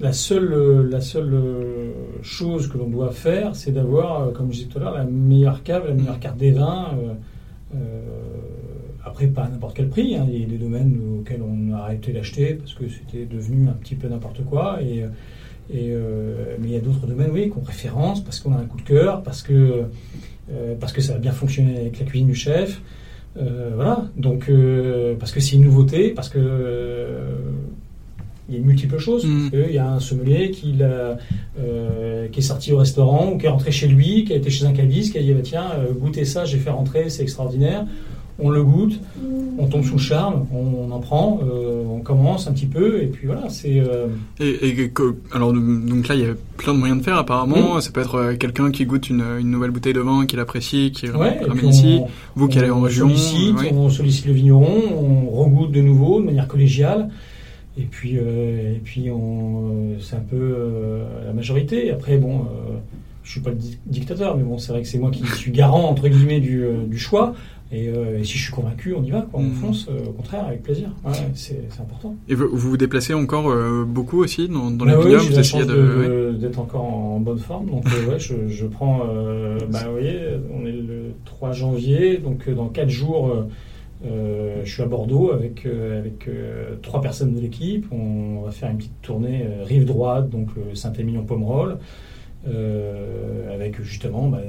la seule la seule chose que l'on doit faire, c'est d'avoir, euh, comme je disais tout à l'heure, la meilleure cave, la meilleure carte des vins. Euh, après, pas à n'importe quel prix. Hein. Il y a des domaines auxquels on a arrêté d'acheter parce que c'était devenu un petit peu n'importe quoi. Et, et mais il y a d'autres domaines, oui, qu'on préférence parce qu'on a un coup de cœur, parce que parce que ça a bien fonctionné avec la cuisine du chef. Euh, voilà, donc euh, parce que c'est une nouveauté, parce que euh, il y a multiples choses. Mm. Il y a un sommelier qui, qui est sorti au restaurant ou qui est rentré chez lui, qui a été chez un caviste, qui a dit bah, tiens, goûtez ça, j'ai fait rentrer, c'est extraordinaire on le goûte, on tombe sous le charme, on, en prend, euh, on commence un petit peu, et puis voilà, c'est... Euh, et, alors, donc là, il y a plein de moyens de faire, apparemment. Ça peut être euh, quelqu'un qui goûte une, nouvelle bouteille de vin, qui l'apprécie, qui ramène ici, vous qui allez en région. Sollicite, On sollicite le vigneron, on regoute de nouveau, de manière collégiale, et puis, et puis c'est un peu la majorité. Après, bon... je suis pas le dictateur, mais bon, c'est vrai que c'est moi qui suis garant entre guillemets du, du choix. Euh, et, si je suis convaincu, on y va, quoi. on mm. fonce, euh, au contraire, avec plaisir. Ouais, c'est important. Et vous vous, déplacez encore euh, beaucoup aussi dans, dans les ah, vignobles Vous essayez d'être encore en bonne forme. Donc, ouais, je, je prends. bah, vous voyez, on est le 3 janvier, donc dans 4 jours. je suis à Bordeaux avec, avec trois personnes de l'équipe. On va faire une petite tournée rive droite, donc Saint-Émilion-Pomerol, avec justement bah,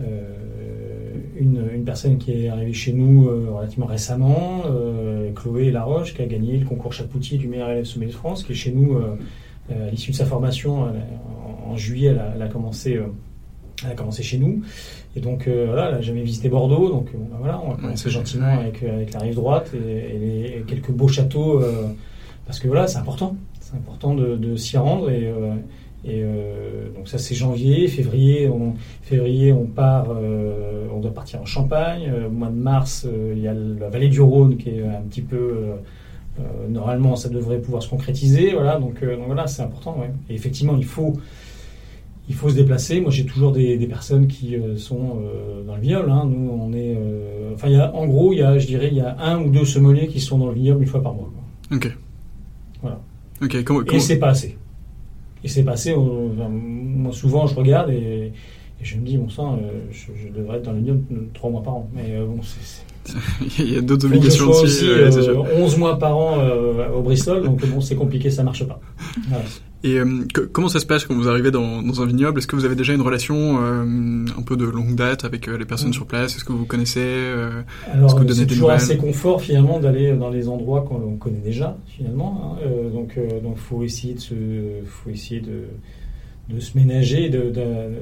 euh, une, une, personne qui est arrivée chez nous euh, relativement récemment, euh, Chloé Laroche, qui a gagné le concours Chapoutier du meilleur élève sommet de France, qui est chez nous à l'issue de sa formation en, juillet, elle a, commencé. elle a commencé chez nous. Et donc voilà, elle n'a jamais visité Bordeaux. Donc ben voilà, on va commencer gentiment avec, avec, la rive droite et, quelques beaux châteaux. parce que voilà, c'est important. C'est important de, de s'y rendre. Et, et euh, donc ça c'est janvier, février on, février on part, euh, on doit partir en Champagne. Euh, au mois de mars il y a la vallée du Rhône qui est un petit peu normalement ça devrait pouvoir se concrétiser. Voilà donc, donc voilà c'est important. Ouais. Et effectivement il faut il faut se déplacer. Moi, j'ai toujours des, des, personnes qui sont dans le vignoble. Hein. Nous, on est. enfin, il y a, en gros, il y a, je dirais, il y a un ou deux sommeliers qui sont dans le vignoble une fois par mois. Ok. Voilà. Ok. Comment, Et c'est pas assez. Et c'est passé, moi souvent je regarde et, je me dis, bon sang, euh, je, devrais être dans l'Union trois mois par an. Mais euh, bon, c'est. Il y a d'autres obligations aussi. 11 mois par an euh, au Bristol, donc bon, c'est compliqué, ça marche pas. Et comment ça se passe quand vous arrivez dans, dans un vignoble? Est-ce que vous avez déjà une relation un peu de longue date avec les personnes mm. sur place? Est-ce que vous connaissez Alors, c'est toujours assez confort finalement d'aller dans les endroits qu'on connaît déjà finalement. Hein. donc, donc, faut essayer de se, faut essayer de de se ménager,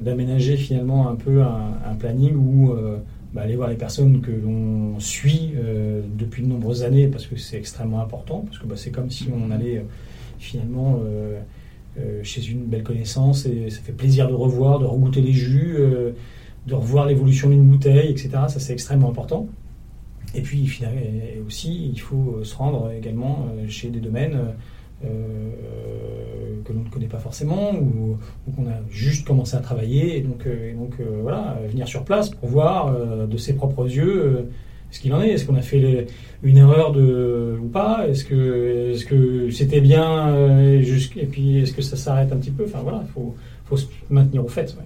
d'aménager finalement un peu un, planning où euh, bah, aller voir les personnes que l'on suit euh, depuis de nombreuses années parce que c'est extrêmement important, parce que bah, c'est comme si on allait euh, finalement chez une belle connaissance et ça fait plaisir de revoir, de regoûter les jus, de revoir l'évolution d'une bouteille, etc. Ça c'est extrêmement important. Et puis aussi, il faut se rendre également chez des domaines euh, que l'on ne connaît pas forcément ou, qu'on a juste commencé à travailler. Et donc, euh, donc euh, voilà, venir sur place pour voir de ses propres yeux ce qu'il en est. Est-ce qu'on a fait une erreur de, ou pas? Est-ce que est-ce que c'était bien et puis est-ce que ça s'arrête un petit peu? Enfin voilà, il faut, faut se maintenir au fait.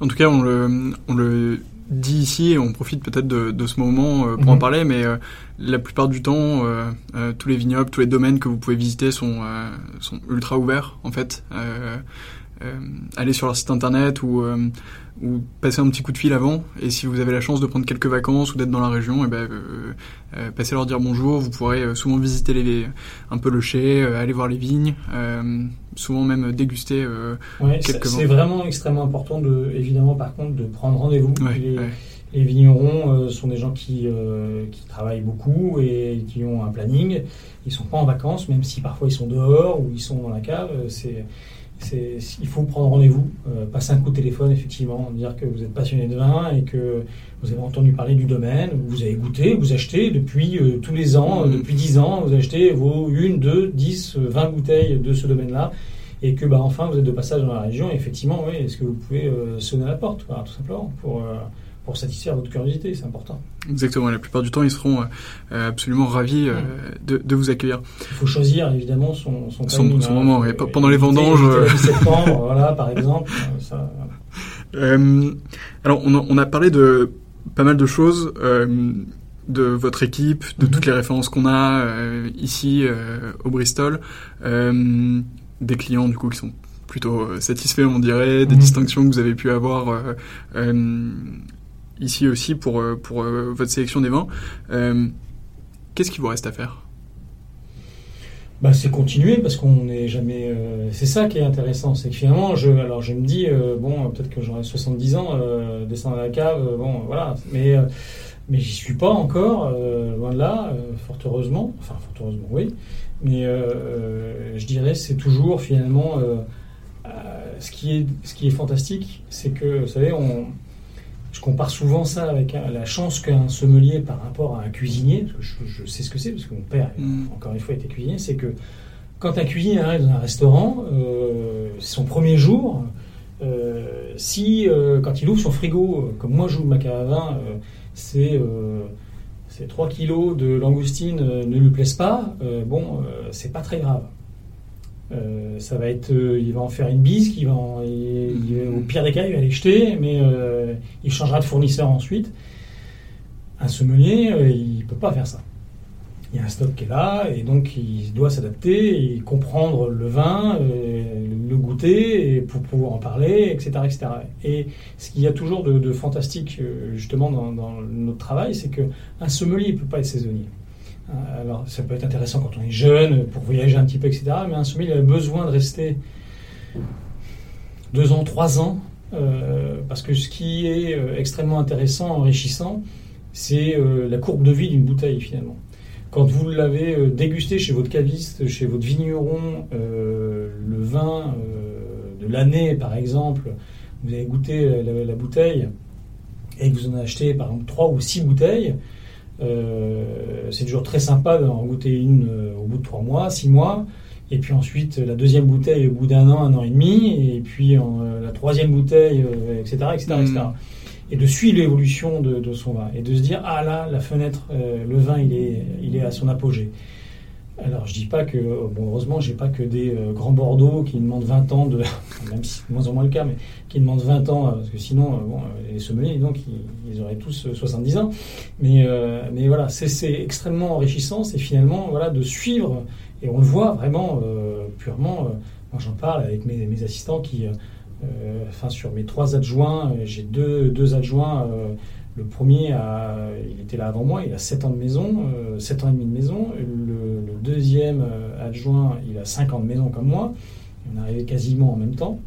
En tout cas, on le, on le dit ici, et on profite peut-être de, ce moment euh, pour en mhm. parler, mais euh, la plupart du temps, euh, tous les vignobles, tous les domaines que vous pouvez visiter sont, sont ultra ouverts, en fait. aller sur leur site internet ou ou passer un petit coup de fil avant. Et si vous avez la chance de prendre quelques vacances ou d'être dans la région, et eh ben, euh, euh, passez leur dire bonjour. Vous pourrez euh, souvent visiter les, un peu le chai, aller voir les vignes, souvent même déguster ouais, quelques C'est vraiment extrêmement important, de, évidemment, par contre, de prendre rendez-vous. les, vignerons sont des gens qui, qui travaillent beaucoup et qui ont un planning. Ils sont pas en vacances, même si parfois ils sont dehors ou ils sont dans la cave. C'est il faut prendre rendez-vous, euh, passer un coup de téléphone, effectivement, dire que vous êtes passionné de vin et que vous avez entendu parler du domaine, vous avez goûté, vous achetez depuis euh, tous les ans, mm. depuis 10 ans, vous achetez vos 1, 2, 10, 20 bouteilles de ce domaine-là et que bah, enfin vous êtes de passage dans la région. Effectivement, oui, est-ce que vous pouvez euh, sonner à la porte, tout simplement, pour pour satisfaire votre curiosité, c'est important. Exactement, la plupart du temps, ils seront euh, absolument ravis euh, de, de, vous accueillir. Il faut choisir évidemment son, son, son, son moment, et pendant les vendanges. Euh, septembre, voilà, par exemple. Ça, alors, on a, on a, parlé de pas mal de choses, de votre équipe, de toutes mhm. les références qu'on a ici au Bristol, des clients du coup qui sont plutôt satisfaits, on dirait, des mhm. distinctions que vous avez pu avoir ici aussi pour, euh, pour euh, votre sélection des vins. Euh, qu'est-ce qu'il vous reste à faire? Bah, c'est continuer parce qu'on n'est jamais. c'est ça qui est intéressant, c'est que finalement, je, alors je me dis bon, peut-être que j'aurai 70 ans, descendre à la cave, bon, voilà, mais mais j'y suis pas encore, loin de là, fort heureusement, enfin fort heureusement, oui, mais je dirais c'est toujours finalement ce qui est ce qui est fantastique, c'est que vous savez on je compare souvent ça avec la chance qu'un sommelier par rapport à un cuisinier, parce que je, sais ce que c'est, parce que mon père, mm. encore une fois, était cuisinier, c'est que quand un cuisinier arrive dans un restaurant, euh, son premier jour, euh, si euh, quand il ouvre son frigo, comme moi j'ouvre ma caravane, c'est c'est 3 kilos de langoustine ne lui plaisent pas, bon, c'est pas très grave. Euh, ça va être, euh, il va en faire une bise, qui va, au pire des cas, il va les jeter, mais euh, il changera de fournisseur ensuite. Un sommelier, il peut pas faire ça. Il y a un stock qui est là, et donc il doit s'adapter, comprendre le vin, le goûter, pour pouvoir en parler, etc., etc. Et ce qu'il y a toujours de, fantastique, justement, dans, dans, notre travail, c'est qu'un sommelier ne peut pas être saisonnier. Euh, alors, ça peut être intéressant quand on est jeune, pour voyager un petit peu, etc. Mais un sommelier, il a besoin de rester deux ans, trois ans, euh, parce que ce qui est euh, extrêmement intéressant, enrichissant, c'est la courbe de vie d'une bouteille, finalement. Quand vous l'avez dégusté chez votre caviste, chez votre vigneron, le vin de l'année, par exemple, vous avez goûté la, la, bouteille et que vous en acheté, par exemple, trois ou six bouteilles, c'est toujours très sympa d'en goûter une euh, au bout de trois mois, six mois. Et puis ensuite, la deuxième bouteille au bout d'un an, un an et demi. Et puis euh, la troisième bouteille, etc., etc., Et de suivre l'évolution de, son vin. Et de se dire, ah là, la fenêtre, le vin, il est, il est à son apogée. Alors, je dis pas que, bon, heureusement, j'ai pas que des euh, grands Bordeaux qui demandent 20 ans de, même si c'est moins en moins le cas, mais qui demandent 20 ans, euh, parce que sinon, euh, bon, les sommeliers, donc, ils, auraient tous 70 ans. Mais, mais voilà, c'est extrêmement enrichissant, c'est finalement, voilà, de suivre, et on le voit vraiment, purement, j'en parle avec mes, mes assistants qui, enfin, sur mes trois adjoints, j'ai deux, deux adjoints, le premier, a, il était là avant moi, il a 7 ans de maison, 7 ans et demi de maison. Le, deuxième euh, adjoint, il a 5 ans de maison comme moi. On est arrivé quasiment en même temps.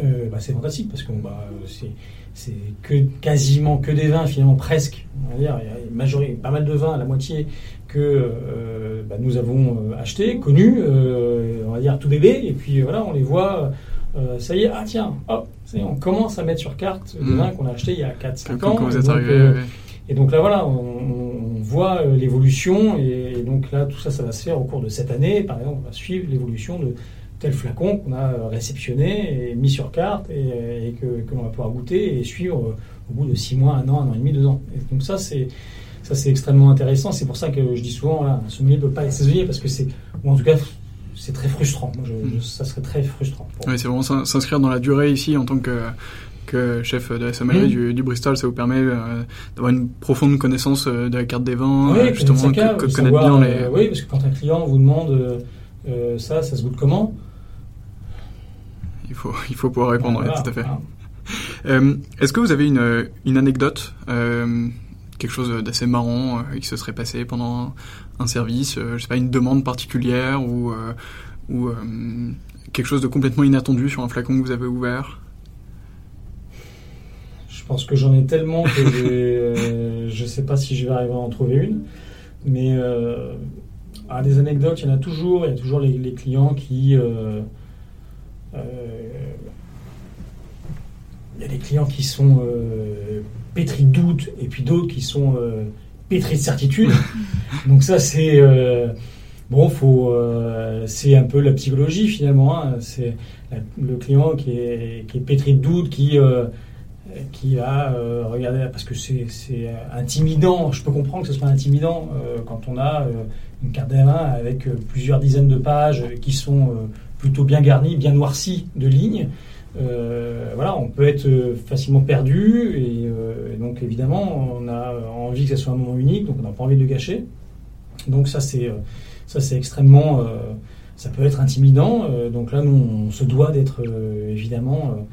Euh, bah, c'est fantastique parce que bah, c'est quasiment que des vins finalement presque on va dire il y a pas mal de vins la moitié que euh, bah, nous avons acheté connus on va dire tout bébé et puis voilà on les voit ça y est ah tiens hop on commence à mettre sur carte des mmh. vins qu'on a achetés il y a 4-5 ans et donc là, voilà, on, voit euh, l'évolution. Et, donc là, tout ça, ça va se faire au cours de cette année. Par exemple, on va suivre l'évolution de tel flacon qu'on a euh, réceptionné et mis sur carte et, que, l'on va pouvoir goûter et suivre euh, au bout de six mois, un an, un an et demi, deux ans. Et donc ça, c'est ça c'est extrêmement intéressant. C'est pour ça que je dis souvent, voilà, un sommelier ne peut pas être saisonnier parce que c'est, ou en tout cas, c'est très frustrant. Moi, je, ça serait très frustrant. Oui, c'est vraiment s'inscrire dans la durée ici en tant que que chef de la sommellerie du, du, Bristol, ça vous permet euh, d'avoir une profonde connaissance euh, de la carte des vins, oui, euh, justement, que, connaître bien les... oui, parce que quand un client vous demande ça, ça se goûte comment? Il faut, il faut pouvoir répondre, tout à fait. Est-ce que vous avez une, une anecdote, quelque chose d'assez marrant qui se serait passé pendant un service, je sais pas, une demande particulière ou, ou quelque chose de complètement inattendu sur un flacon que vous avez ouvert? Je pense que j'en ai tellement que euh, je sais pas si je vais arriver à en trouver une. Mais euh, à des anecdotes, il y en a toujours. Il y a toujours les, clients qui. Euh, il y a des clients qui sont pétris de doutes et puis d'autres qui sont pétris de certitude. Donc ça, c'est Bon, faut, euh, c'est un peu la psychologie finalement. Hein. C'est le client qui est, qui est pétri de doute, qui, euh, qui a euh, regardé, parce que c'est, intimidant. Je peux comprendre que ce soit intimidant quand on a une carte des avec plusieurs dizaines de pages qui sont plutôt bien garnies, bien noircies de lignes. Voilà, on peut être facilement perdu et, et, donc évidemment on a envie que ce soit un moment unique, donc on n'a pas envie de le gâcher. Donc ça c'est ça, c'est extrêmement. Euh, ça peut être intimidant. Euh, donc là, nous, on se doit d'être euh, évidemment.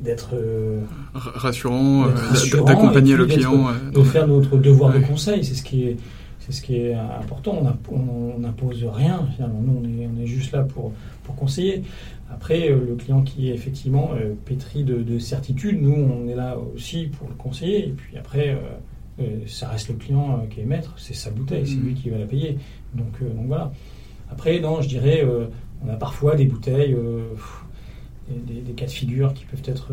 d'être rassurant, d'accompagner le client, de, faire notre devoir de conseil, c'est ce qui est c'est ce qui est important. On n'impose rien finalement. Nous, on est, on est juste là pour pour conseiller. Après, le client qui est effectivement pétri de, de, certitude, nous, on est là aussi pour le conseiller. Et puis après, euh, ça reste le client euh, qui est maître, c'est sa bouteille, c'est mm. lui qui va la payer. Donc, euh, donc voilà. Après, non, je dirais, on a parfois des bouteilles, des, cas de figure qui peuvent être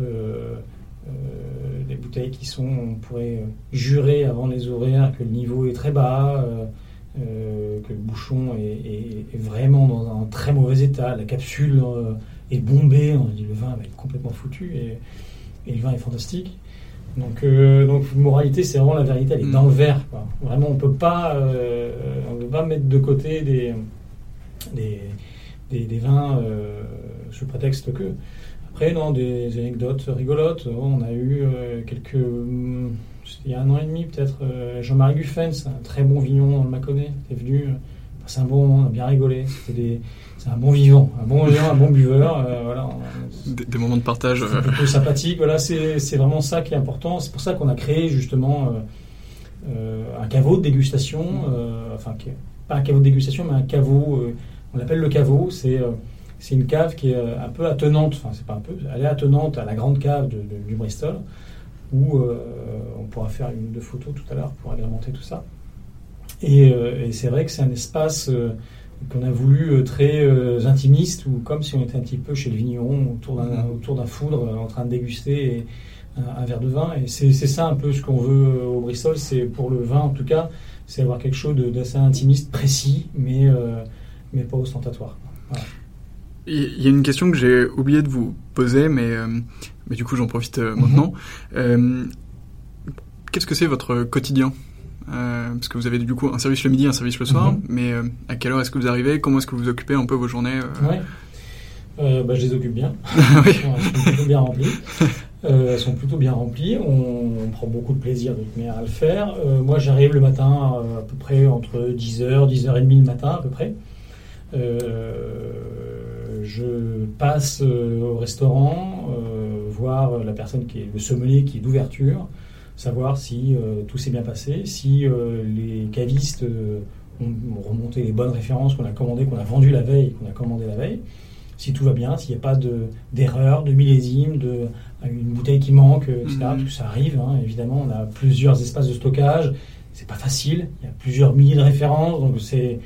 des bouteilles qui sont, on pourrait jurer avant les horaires que le niveau est très bas, que le bouchon est, vraiment dans un très mauvais état, la capsule est bombée, on dit le vin va être complètement foutu et, et le vin est fantastique. Donc, euh, donc moralité, c'est vraiment la vérité, elle est dans le mm. verre. Vraiment, on peut pas, euh, on peut pas mettre de côté des, des, des, vins euh, sous prétexte que. Après, non, des anecdotes rigolotes. On a eu quelques. Il y a un an et demi, peut-être, Jean-Marie Guffens, un très bon vignon dans le Mâconnais, est venu. C'est un bon moment, on a bien rigolé. C'était des c'est un bon vivant, un bon vivant, un bon buveur. Euh, voilà. Des, moments de partage. Euh. sympathique. Voilà, c'est vraiment ça qui est important. C'est pour ça qu'on a créé justement euh, un caveau de dégustation. enfin, pas un caveau de dégustation, mais un caveau. on l'appelle le caveau. C'est c'est une cave qui est un peu attenante. Enfin, c'est pas un peu. Elle est attenante à la grande cave de, du Bristol, où on pourra faire une de photos tout à l'heure pour agrémenter tout ça. Et, et c'est vrai que c'est un espace qu'on a voulu euh, très euh, intimiste, ou comme si on était un petit peu chez le vigneron autour d'un, mm-hmm. foudre euh, en train de déguster un, verre de vin. Et c'est, ça un peu ce qu'on veut au Bristol, c'est pour le vin en tout cas, c'est avoir quelque chose d'assez intimiste, précis, mais, mais pas ostentatoire. Il y a une question que j'ai oublié de vous poser, mais, mais du coup j'en profite maintenant. Mm-hmm. qu'est-ce que c'est votre quotidien? Euh, parce que vous avez du coup un service le midi, un service le soir, mhm. mais euh, à quelle heure est-ce que vous arrivez? Comment est-ce que vous occupez un peu vos journées euh? bah, je les occupe bien. Elles sont plutôt bien remplies. elles sont plutôt bien remplies. On, prend beaucoup de plaisir de toute manière à le faire. moi, j'arrive le matin à peu près entre 10h, 10h30 le matin à peu près. Je passe au restaurant, voir la personne qui est le sommelier qui est d'ouverture savoir si euh, tout s'est bien passé, si euh, les cavistes euh, ont, remonté les bonnes références qu'on a commandées, qu'on a vendues la veille, qu'on a commandé la veille, si tout va bien, s'il n'y a pas d'erreur, de, millésime, de, une bouteille qui manque, etc. Mhm. Parce que ça arrive, hein, évidemment, on a plusieurs espaces de stockage, c'est pas facile, il y a plusieurs milliers de références, donc c'est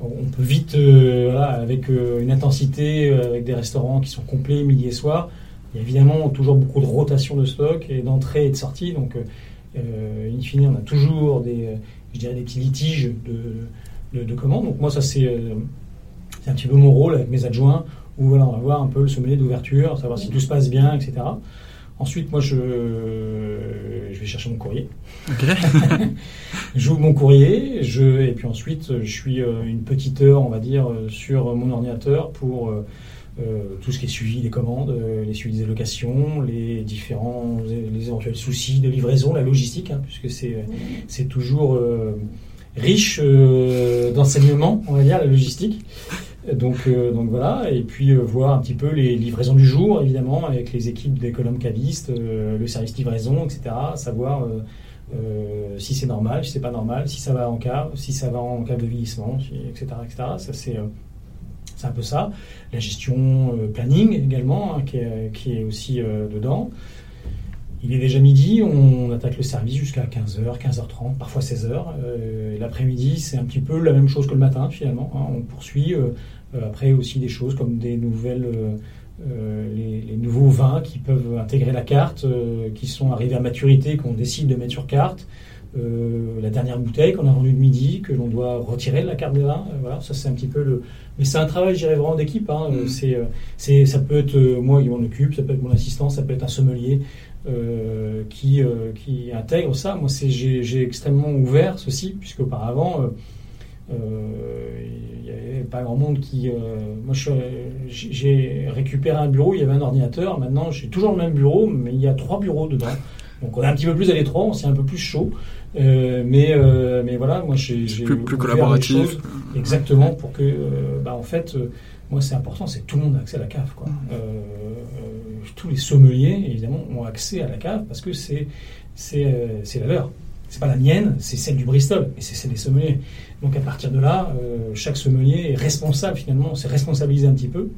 on peut vite, avec une intensité, avec des restaurants qui sont complets midi et soir, il y a évidemment toujours beaucoup de rotation de stock et d'entrée et de sortie. Donc, euh, euh, in fine, on a toujours des, euh, je dirais, des petits litiges de, de, commandes. Donc, moi, ça, c'est un petit peu mon rôle avec mes adjoints où voilà, on va voir un peu le sommelier d'ouverture, savoir si tout se passe bien, etc. Ensuite, moi, je, je vais chercher mon courrier. J'ouvre mon courrier, je, et puis ensuite, je suis une petite heure, on va dire, sur mon ordinateur pour euh, tout ce qui est suivi des commandes, euh, les suivis des locations, les différents, les éventuels soucis de livraison, la logistique, hein, puisque c'est c'est toujours euh, riche d'enseignements, on va dire, la logistique. Donc, donc voilà, et puis voir un petit peu les livraisons du jour, évidemment, avec les équipes des colonnes cavistes, le service livraison, etc. Savoir si c'est normal, si c'est pas normal, si ça va en cave, si ça va en cave de vieillissement, etc., etc. Ça c'est un peu ça. La gestion planning également, hein, qui, est, aussi dedans. Il est déjà midi, on attaque le service jusqu'à 15h, 15h30, parfois 16h. Euh, L'après-midi, c'est un petit peu la même chose que le matin finalement. Hein. On poursuit euh, euh, après aussi des choses comme des nouvelles, euh, les, les, nouveaux vins qui peuvent intégrer la carte, qui sont arrivés à maturité, qu'on décide de mettre sur carte. la dernière bouteille qu'on a vendue de midi, que l'on doit retirer de la carte des vins. voilà, ça c'est un petit peu le. Mais c'est un travail, je dirais, vraiment d'équipe. Hein. Mmh. C'est, ça peut être moi qui m'en occupe, ça peut être mon assistant, ça peut être un sommelier, euh, qui, euh, qui intègre ça. Moi, j'ai extrêmement ouvert ceci, puisque auparavant, euh, il n'y avait pas grand monde qui. moi, j'ai récupéré un bureau, il y avait un ordinateur. Maintenant, j'ai toujours le même bureau, mais il y a trois bureaux dedans. Donc, on est un petit peu plus à l'étroit, on s'est un peu plus chaud. mais, mais voilà, moi, j'ai. Plus, plus collaboratif. exactement, pour que. bah, en fait, moi, c'est important, c'est que tout le monde a accès à la cave. Quoi. Mmh tous les sommeliers, évidemment, ont accès à la cave parce que c'est c'est euh, la leur. C'est pas la mienne, c'est celle du Bristol, et c'est celle des sommeliers. Donc à partir de là, euh, chaque sommelier est responsable finalement, on s'est responsabilisé un petit peu.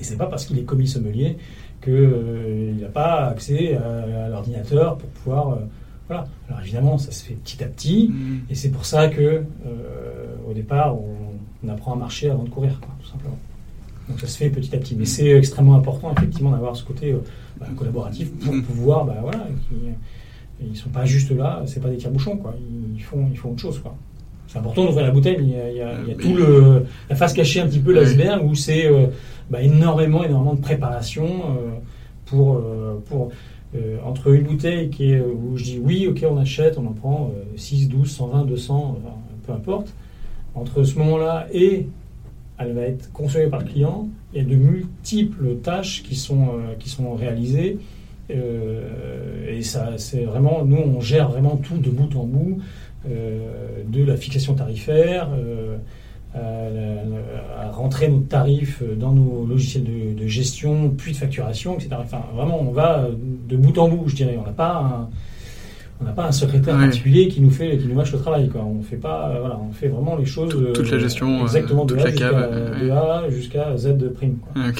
Et c'est pas parce qu'il est commis sommelier qu'il euh, n'a pas accès à, l'ordinateur pour pouvoir. voilà. Alors évidemment, ça se fait petit à petit, mmh. et c'est pour ça que au départ, on, on, apprend à marcher avant de courir, quoi, tout simplement. Donc ça se fait petit à petit. Mais c'est extrêmement important, effectivement, d'avoir ce côté euh, bah, collaboratif pour mm. pouvoir, bah, voilà, ils ne sont pas juste là, c'est pas des tire-bouchons, quoi. Ils font, ils font autre chose, quoi. C'est important d'ouvrir la bouteille, mais il y a, il y a, tout le, la face cachée un petit peu, l'iceberg, où c'est euh, bah, énormément, énormément de préparation euh, pour, pour entre une bouteille qui est, où je dis oui, ok, on achète, on en prend 6, 12, 120, 200, peu importe. Entre ce moment-là et elle va être consommée par le client. Il y a de multiples tâches qui sont, euh, qui sont réalisées. Euh, et ça, c'est vraiment, nous, on gère vraiment tout de bout en bout, euh, de la fixation tarifaire, à, rentrer nos tarifs dans nos logiciels de, de, gestion, puis de facturation, etc. Enfin, vraiment, on va de bout en bout, je dirais. On n'a pas un, on n'a pas un secrétaire particulier qui nous fait, qui nous mâche le travail. Quoi. On fait pas, euh, voilà, on fait vraiment les choses. toute la gestion, euh, exactement toute de, la cave, de A jusqu'à Z de prime. Euh,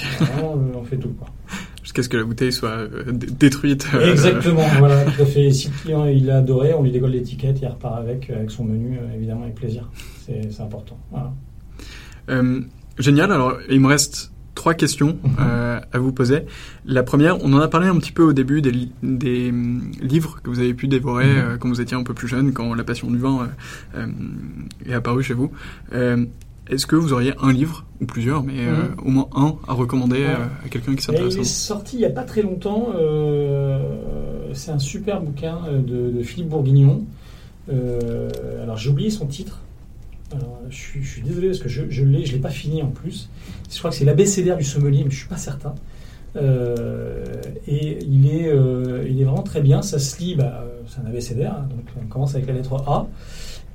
on fait tout. Quoi. Jusqu'à ce que la bouteille soit détruite. Exactement, voilà, tout à fait. Si le client il a adoré, on lui décolle l'étiquette, il repart avec, avec son menu, évidemment avec plaisir. C'est important. Voilà. génial. Alors, il me reste trois questions mhm. euh, à vous poser. La première, on en a parlé un petit peu au début des, des livres que vous avez pu dévorer mhm. euh, quand vous étiez un peu plus jeune, quand la passion du vin euh, est apparue chez vous. Est-ce que vous auriez un livre, ou plusieurs, mais mhm. au moins un à recommander à quelqu'un qui s'intéresse Il est sorti il n'y a pas très longtemps. c'est un super bouquin de, de Philippe Bourguignon. alors j'ai oublié son titre. Alors, je, suis, désolé parce que je, je l'ai, je l'ai pas fini en plus. Je crois que c'est l'abécédaire du sommelier, mais je suis pas certain. Euh, et il est, euh, il est vraiment très bien. Ça se lit, bah, c'est un abécédaire, hein, donc on commence avec la lettre A.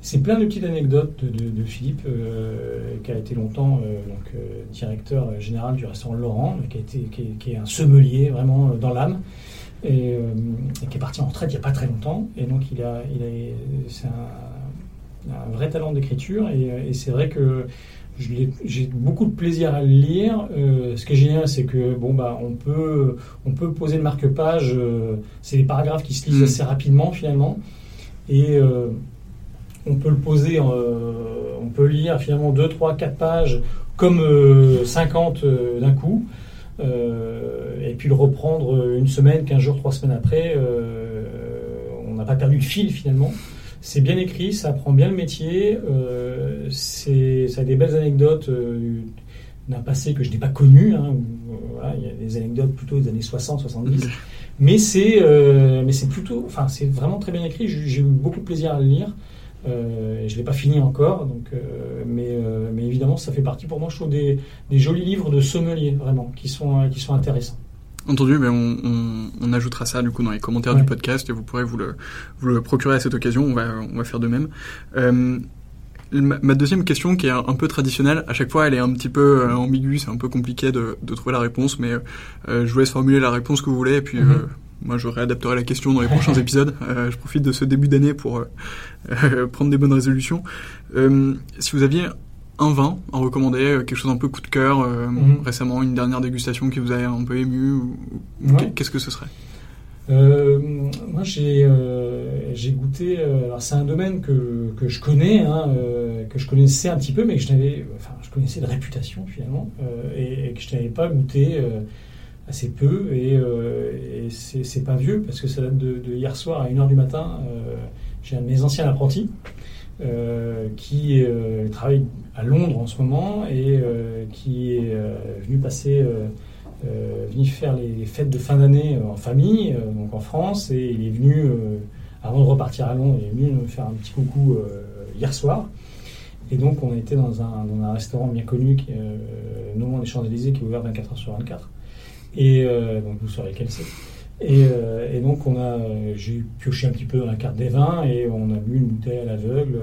C'est plein de petites anecdotes de, Philippe, euh, qui a été longtemps donc, directeur général du restaurant Laurent, qui, a été, qui, est, un sommelier vraiment dans l'âme, et, qui est parti en retraite il n'y a pas très longtemps. Et donc il a, il a, c'est un vrai talent d'écriture et, c'est vrai que j'ai beaucoup de plaisir à le lire. Euh, ce qui est génial, c'est que bon bah on peut on peut poser le marque-page. Euh, c'est des paragraphes qui se lisent mm. assez rapidement finalement, et euh, on peut le poser. on peut lire finalement 2, 3, 4 pages comme 50 d'un coup, et puis le reprendre une semaine, 15 jours, 3 semaines après. on n'a pas perdu le fil finalement. C'est bien écrit, ça apprend bien le métier, euh, ça a des belles anecdotes euh, d'un passé que je n'ai pas connu. Hein, euh, il y a des anecdotes plutôt des années 60, 70. mais c'est mais c'est plutôt, enfin c'est vraiment très bien écrit. J'ai eu beaucoup de plaisir à le lire. Euh, je l'ai pas fini encore, donc mais mais évidemment ça fait partie pour moi je trouve des, des jolis livres de sommelier vraiment qui sont qui sont intéressants. Entendu, mais on, on, on, ajoutera ça du coup dans les commentaires du podcast et vous pourrez vous le, vous le procurer à cette occasion. On va, on va faire de même. Euh, Ma deuxième question, qui est un, peu traditionnelle, à chaque fois, elle est un petit peu euh, ambiguë, c'est un peu compliqué de, de, trouver la réponse, mais euh, je vous laisse formuler la réponse que vous voulez, et puis mhm. moi, je réadapterai la question dans les prochains épisodes. je profite de ce début d'année pour prendre des bonnes résolutions. si vous aviez un vin à recommander, quelque chose un peu coup de cœur, mhm. récemment, une dernière dégustation qui vous a un peu ému, ou, qu'est-ce que ce serait? Euh, moi, j'ai euh, goûté. Euh, alors, c'est un domaine que, que je connais, hein, euh, que je connaissais un petit peu, mais que je n'avais. Enfin, je connaissais de réputation finalement, et, que je n'avais pas goûté assez peu. Et, et c'est pas vieux parce que ça date de, de hier soir à 1h du matin. j'ai un de mes anciens apprentis. Qui travaille à Londres en ce moment et qui est venu passer euh, venu faire les, fêtes de fin d'année euh, en famille, euh, donc en France, et il est venu, avant de repartir à Londres, il est venu me faire un petit coucou hier soir. Et donc, on était dans un, dans un restaurant bien connu, qui, euh, non des Champs-Élysées, qui est ouvert 24 heures sur 24. Et donc, vous saurez quel c'est. Et, et, donc, on a, j'ai pioché un petit peu dans la carte des vins et on a bu une bouteille à l'aveugle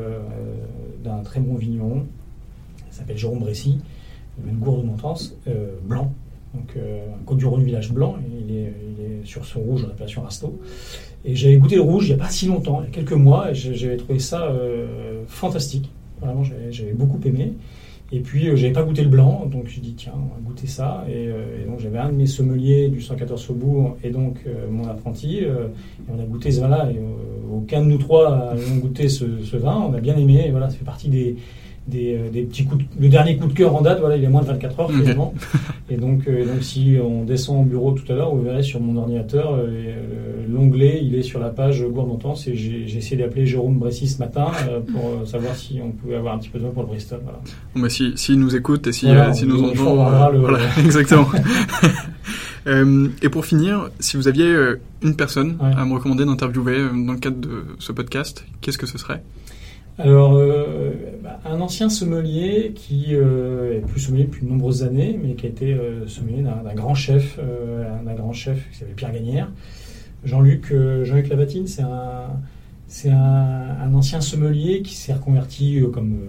d'un très bon vigneron. Il s'appelle Jérôme Bressy, une gourde de Montance, blanc, donc euh, Côte du Rhône village blanc, il est, sur son rouge, on l'appellation Rasto. Et j'avais goûté le rouge il n'y a pas si longtemps, il y a quelques mois, et j'avais trouvé ça euh, fantastique. Vraiment, j'avais beaucoup aimé. Et puis, euh, j'avais pas goûté le blanc, donc j'ai dit, tiens, on va goûter ça. Et, donc, j'avais un de mes sommeliers du 114 Faubourg et donc mon apprenti. et on a goûté ce vin-là. Et aucun de nous trois a goûté ce, ce, vin. On a bien aimé. Et voilà, ça fait partie des, euh, des, petits coups le dernier coup de cœur en date voilà il est moins de 24 heures finalement. Et donc, euh, donc si on descend au bureau tout à l'heure vous verrez sur mon ordinateur euh, l'onglet il est sur la page Gourmandance et j'ai essayé d'appeler Jérôme Bressy ce matin pour savoir si on pouvait avoir un petit peu de temps pour le Bristol voilà. bon, bah, si, si nous écoute et si, si nous entend voilà, exactement. Et pour finir, si vous aviez une personne à me recommander d'interviewer dans le cadre de ce podcast, qu'est-ce que ce serait? Alors, euh, bah, un ancien sommelier qui euh, est plus sommelier depuis de nombreuses années, mais qui a été euh, sommelier d'un grand chef, d'un grand chef qui s'appelle Pierre Gagnère. Jean-Luc Jean-Luc Lavatine, c'est un un, ancien sommelier qui s'est reconverti comme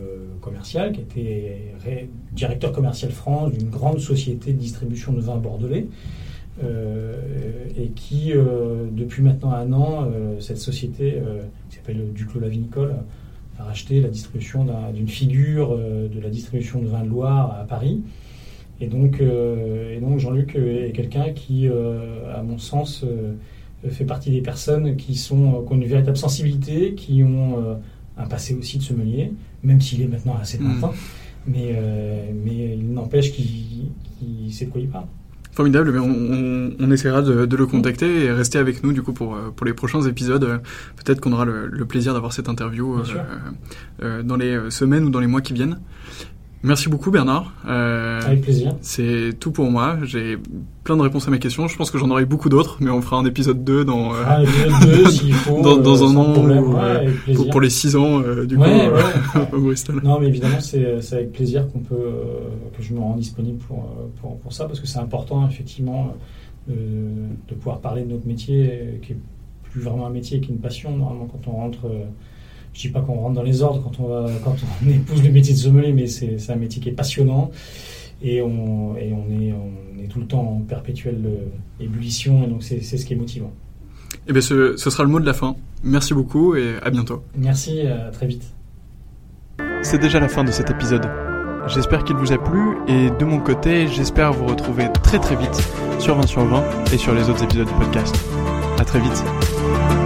commercial, qui était directeur commercial France d'une grande société de distribution de vins bordelais. et qui, depuis maintenant un an, cette société qui s'appelle Duclos Lavinicole, a racheté la distribution d'une figure euh, de la distribution de vin de Loire à Paris. Et donc, euh, donc Jean-Luc est quelqu'un qui, euh, à mon sens, fait partie des personnes qui, sont, ont une véritable sensibilité, qui ont un passé aussi de sommelier, même s'il est maintenant assez lointain. Mmh. Mais, mais il n'empêche qu'il sait de quoi il parle. Formidable, mais on, on, essaiera de, de, le contacter et rester avec nous du coup pour, pour les prochains épisodes. Peut-être qu'on aura le, le plaisir d'avoir cette interview euh, euh, dans les semaines ou dans les mois qui viennent. Merci beaucoup Bernard. Euh, Avec plaisir. C'est tout pour moi. J'ai plein de réponses à mes questions. Je pense que j'en aurai beaucoup d'autres, mais on fera un épisode 2 dans, euh, ah, 2, s'il faut, dans, dans euh, un an ouais, pour, pour, les 6 ans euh, du ouais, coup au Bristol. Non, mais évidemment, c'est avec plaisir qu'on peut que je me rends disponible pour, pour, pour ça parce que c'est important effectivement de pouvoir parler de notre métier qui est plus vraiment un métier qu'une passion. Normalement, quand on rentre je dis pas qu'on rentre dans les ordres quand on, va, quand on épouse le métier de sommelier, mais c'est un métier qui est passionnant et on, et on, est, on est tout le temps en perpétuelle euh, ébullition, et donc c'est ce qui est motivant. Eh bien, ce, ce, sera le mot de la fin. Merci beaucoup et à bientôt. Merci, à très vite. C'est déjà la fin de cet épisode. J'espère qu'il vous a plu et de mon côté, j'espère vous retrouver très très vite sur 20 sur 20 et sur les autres épisodes du podcast. À très vite.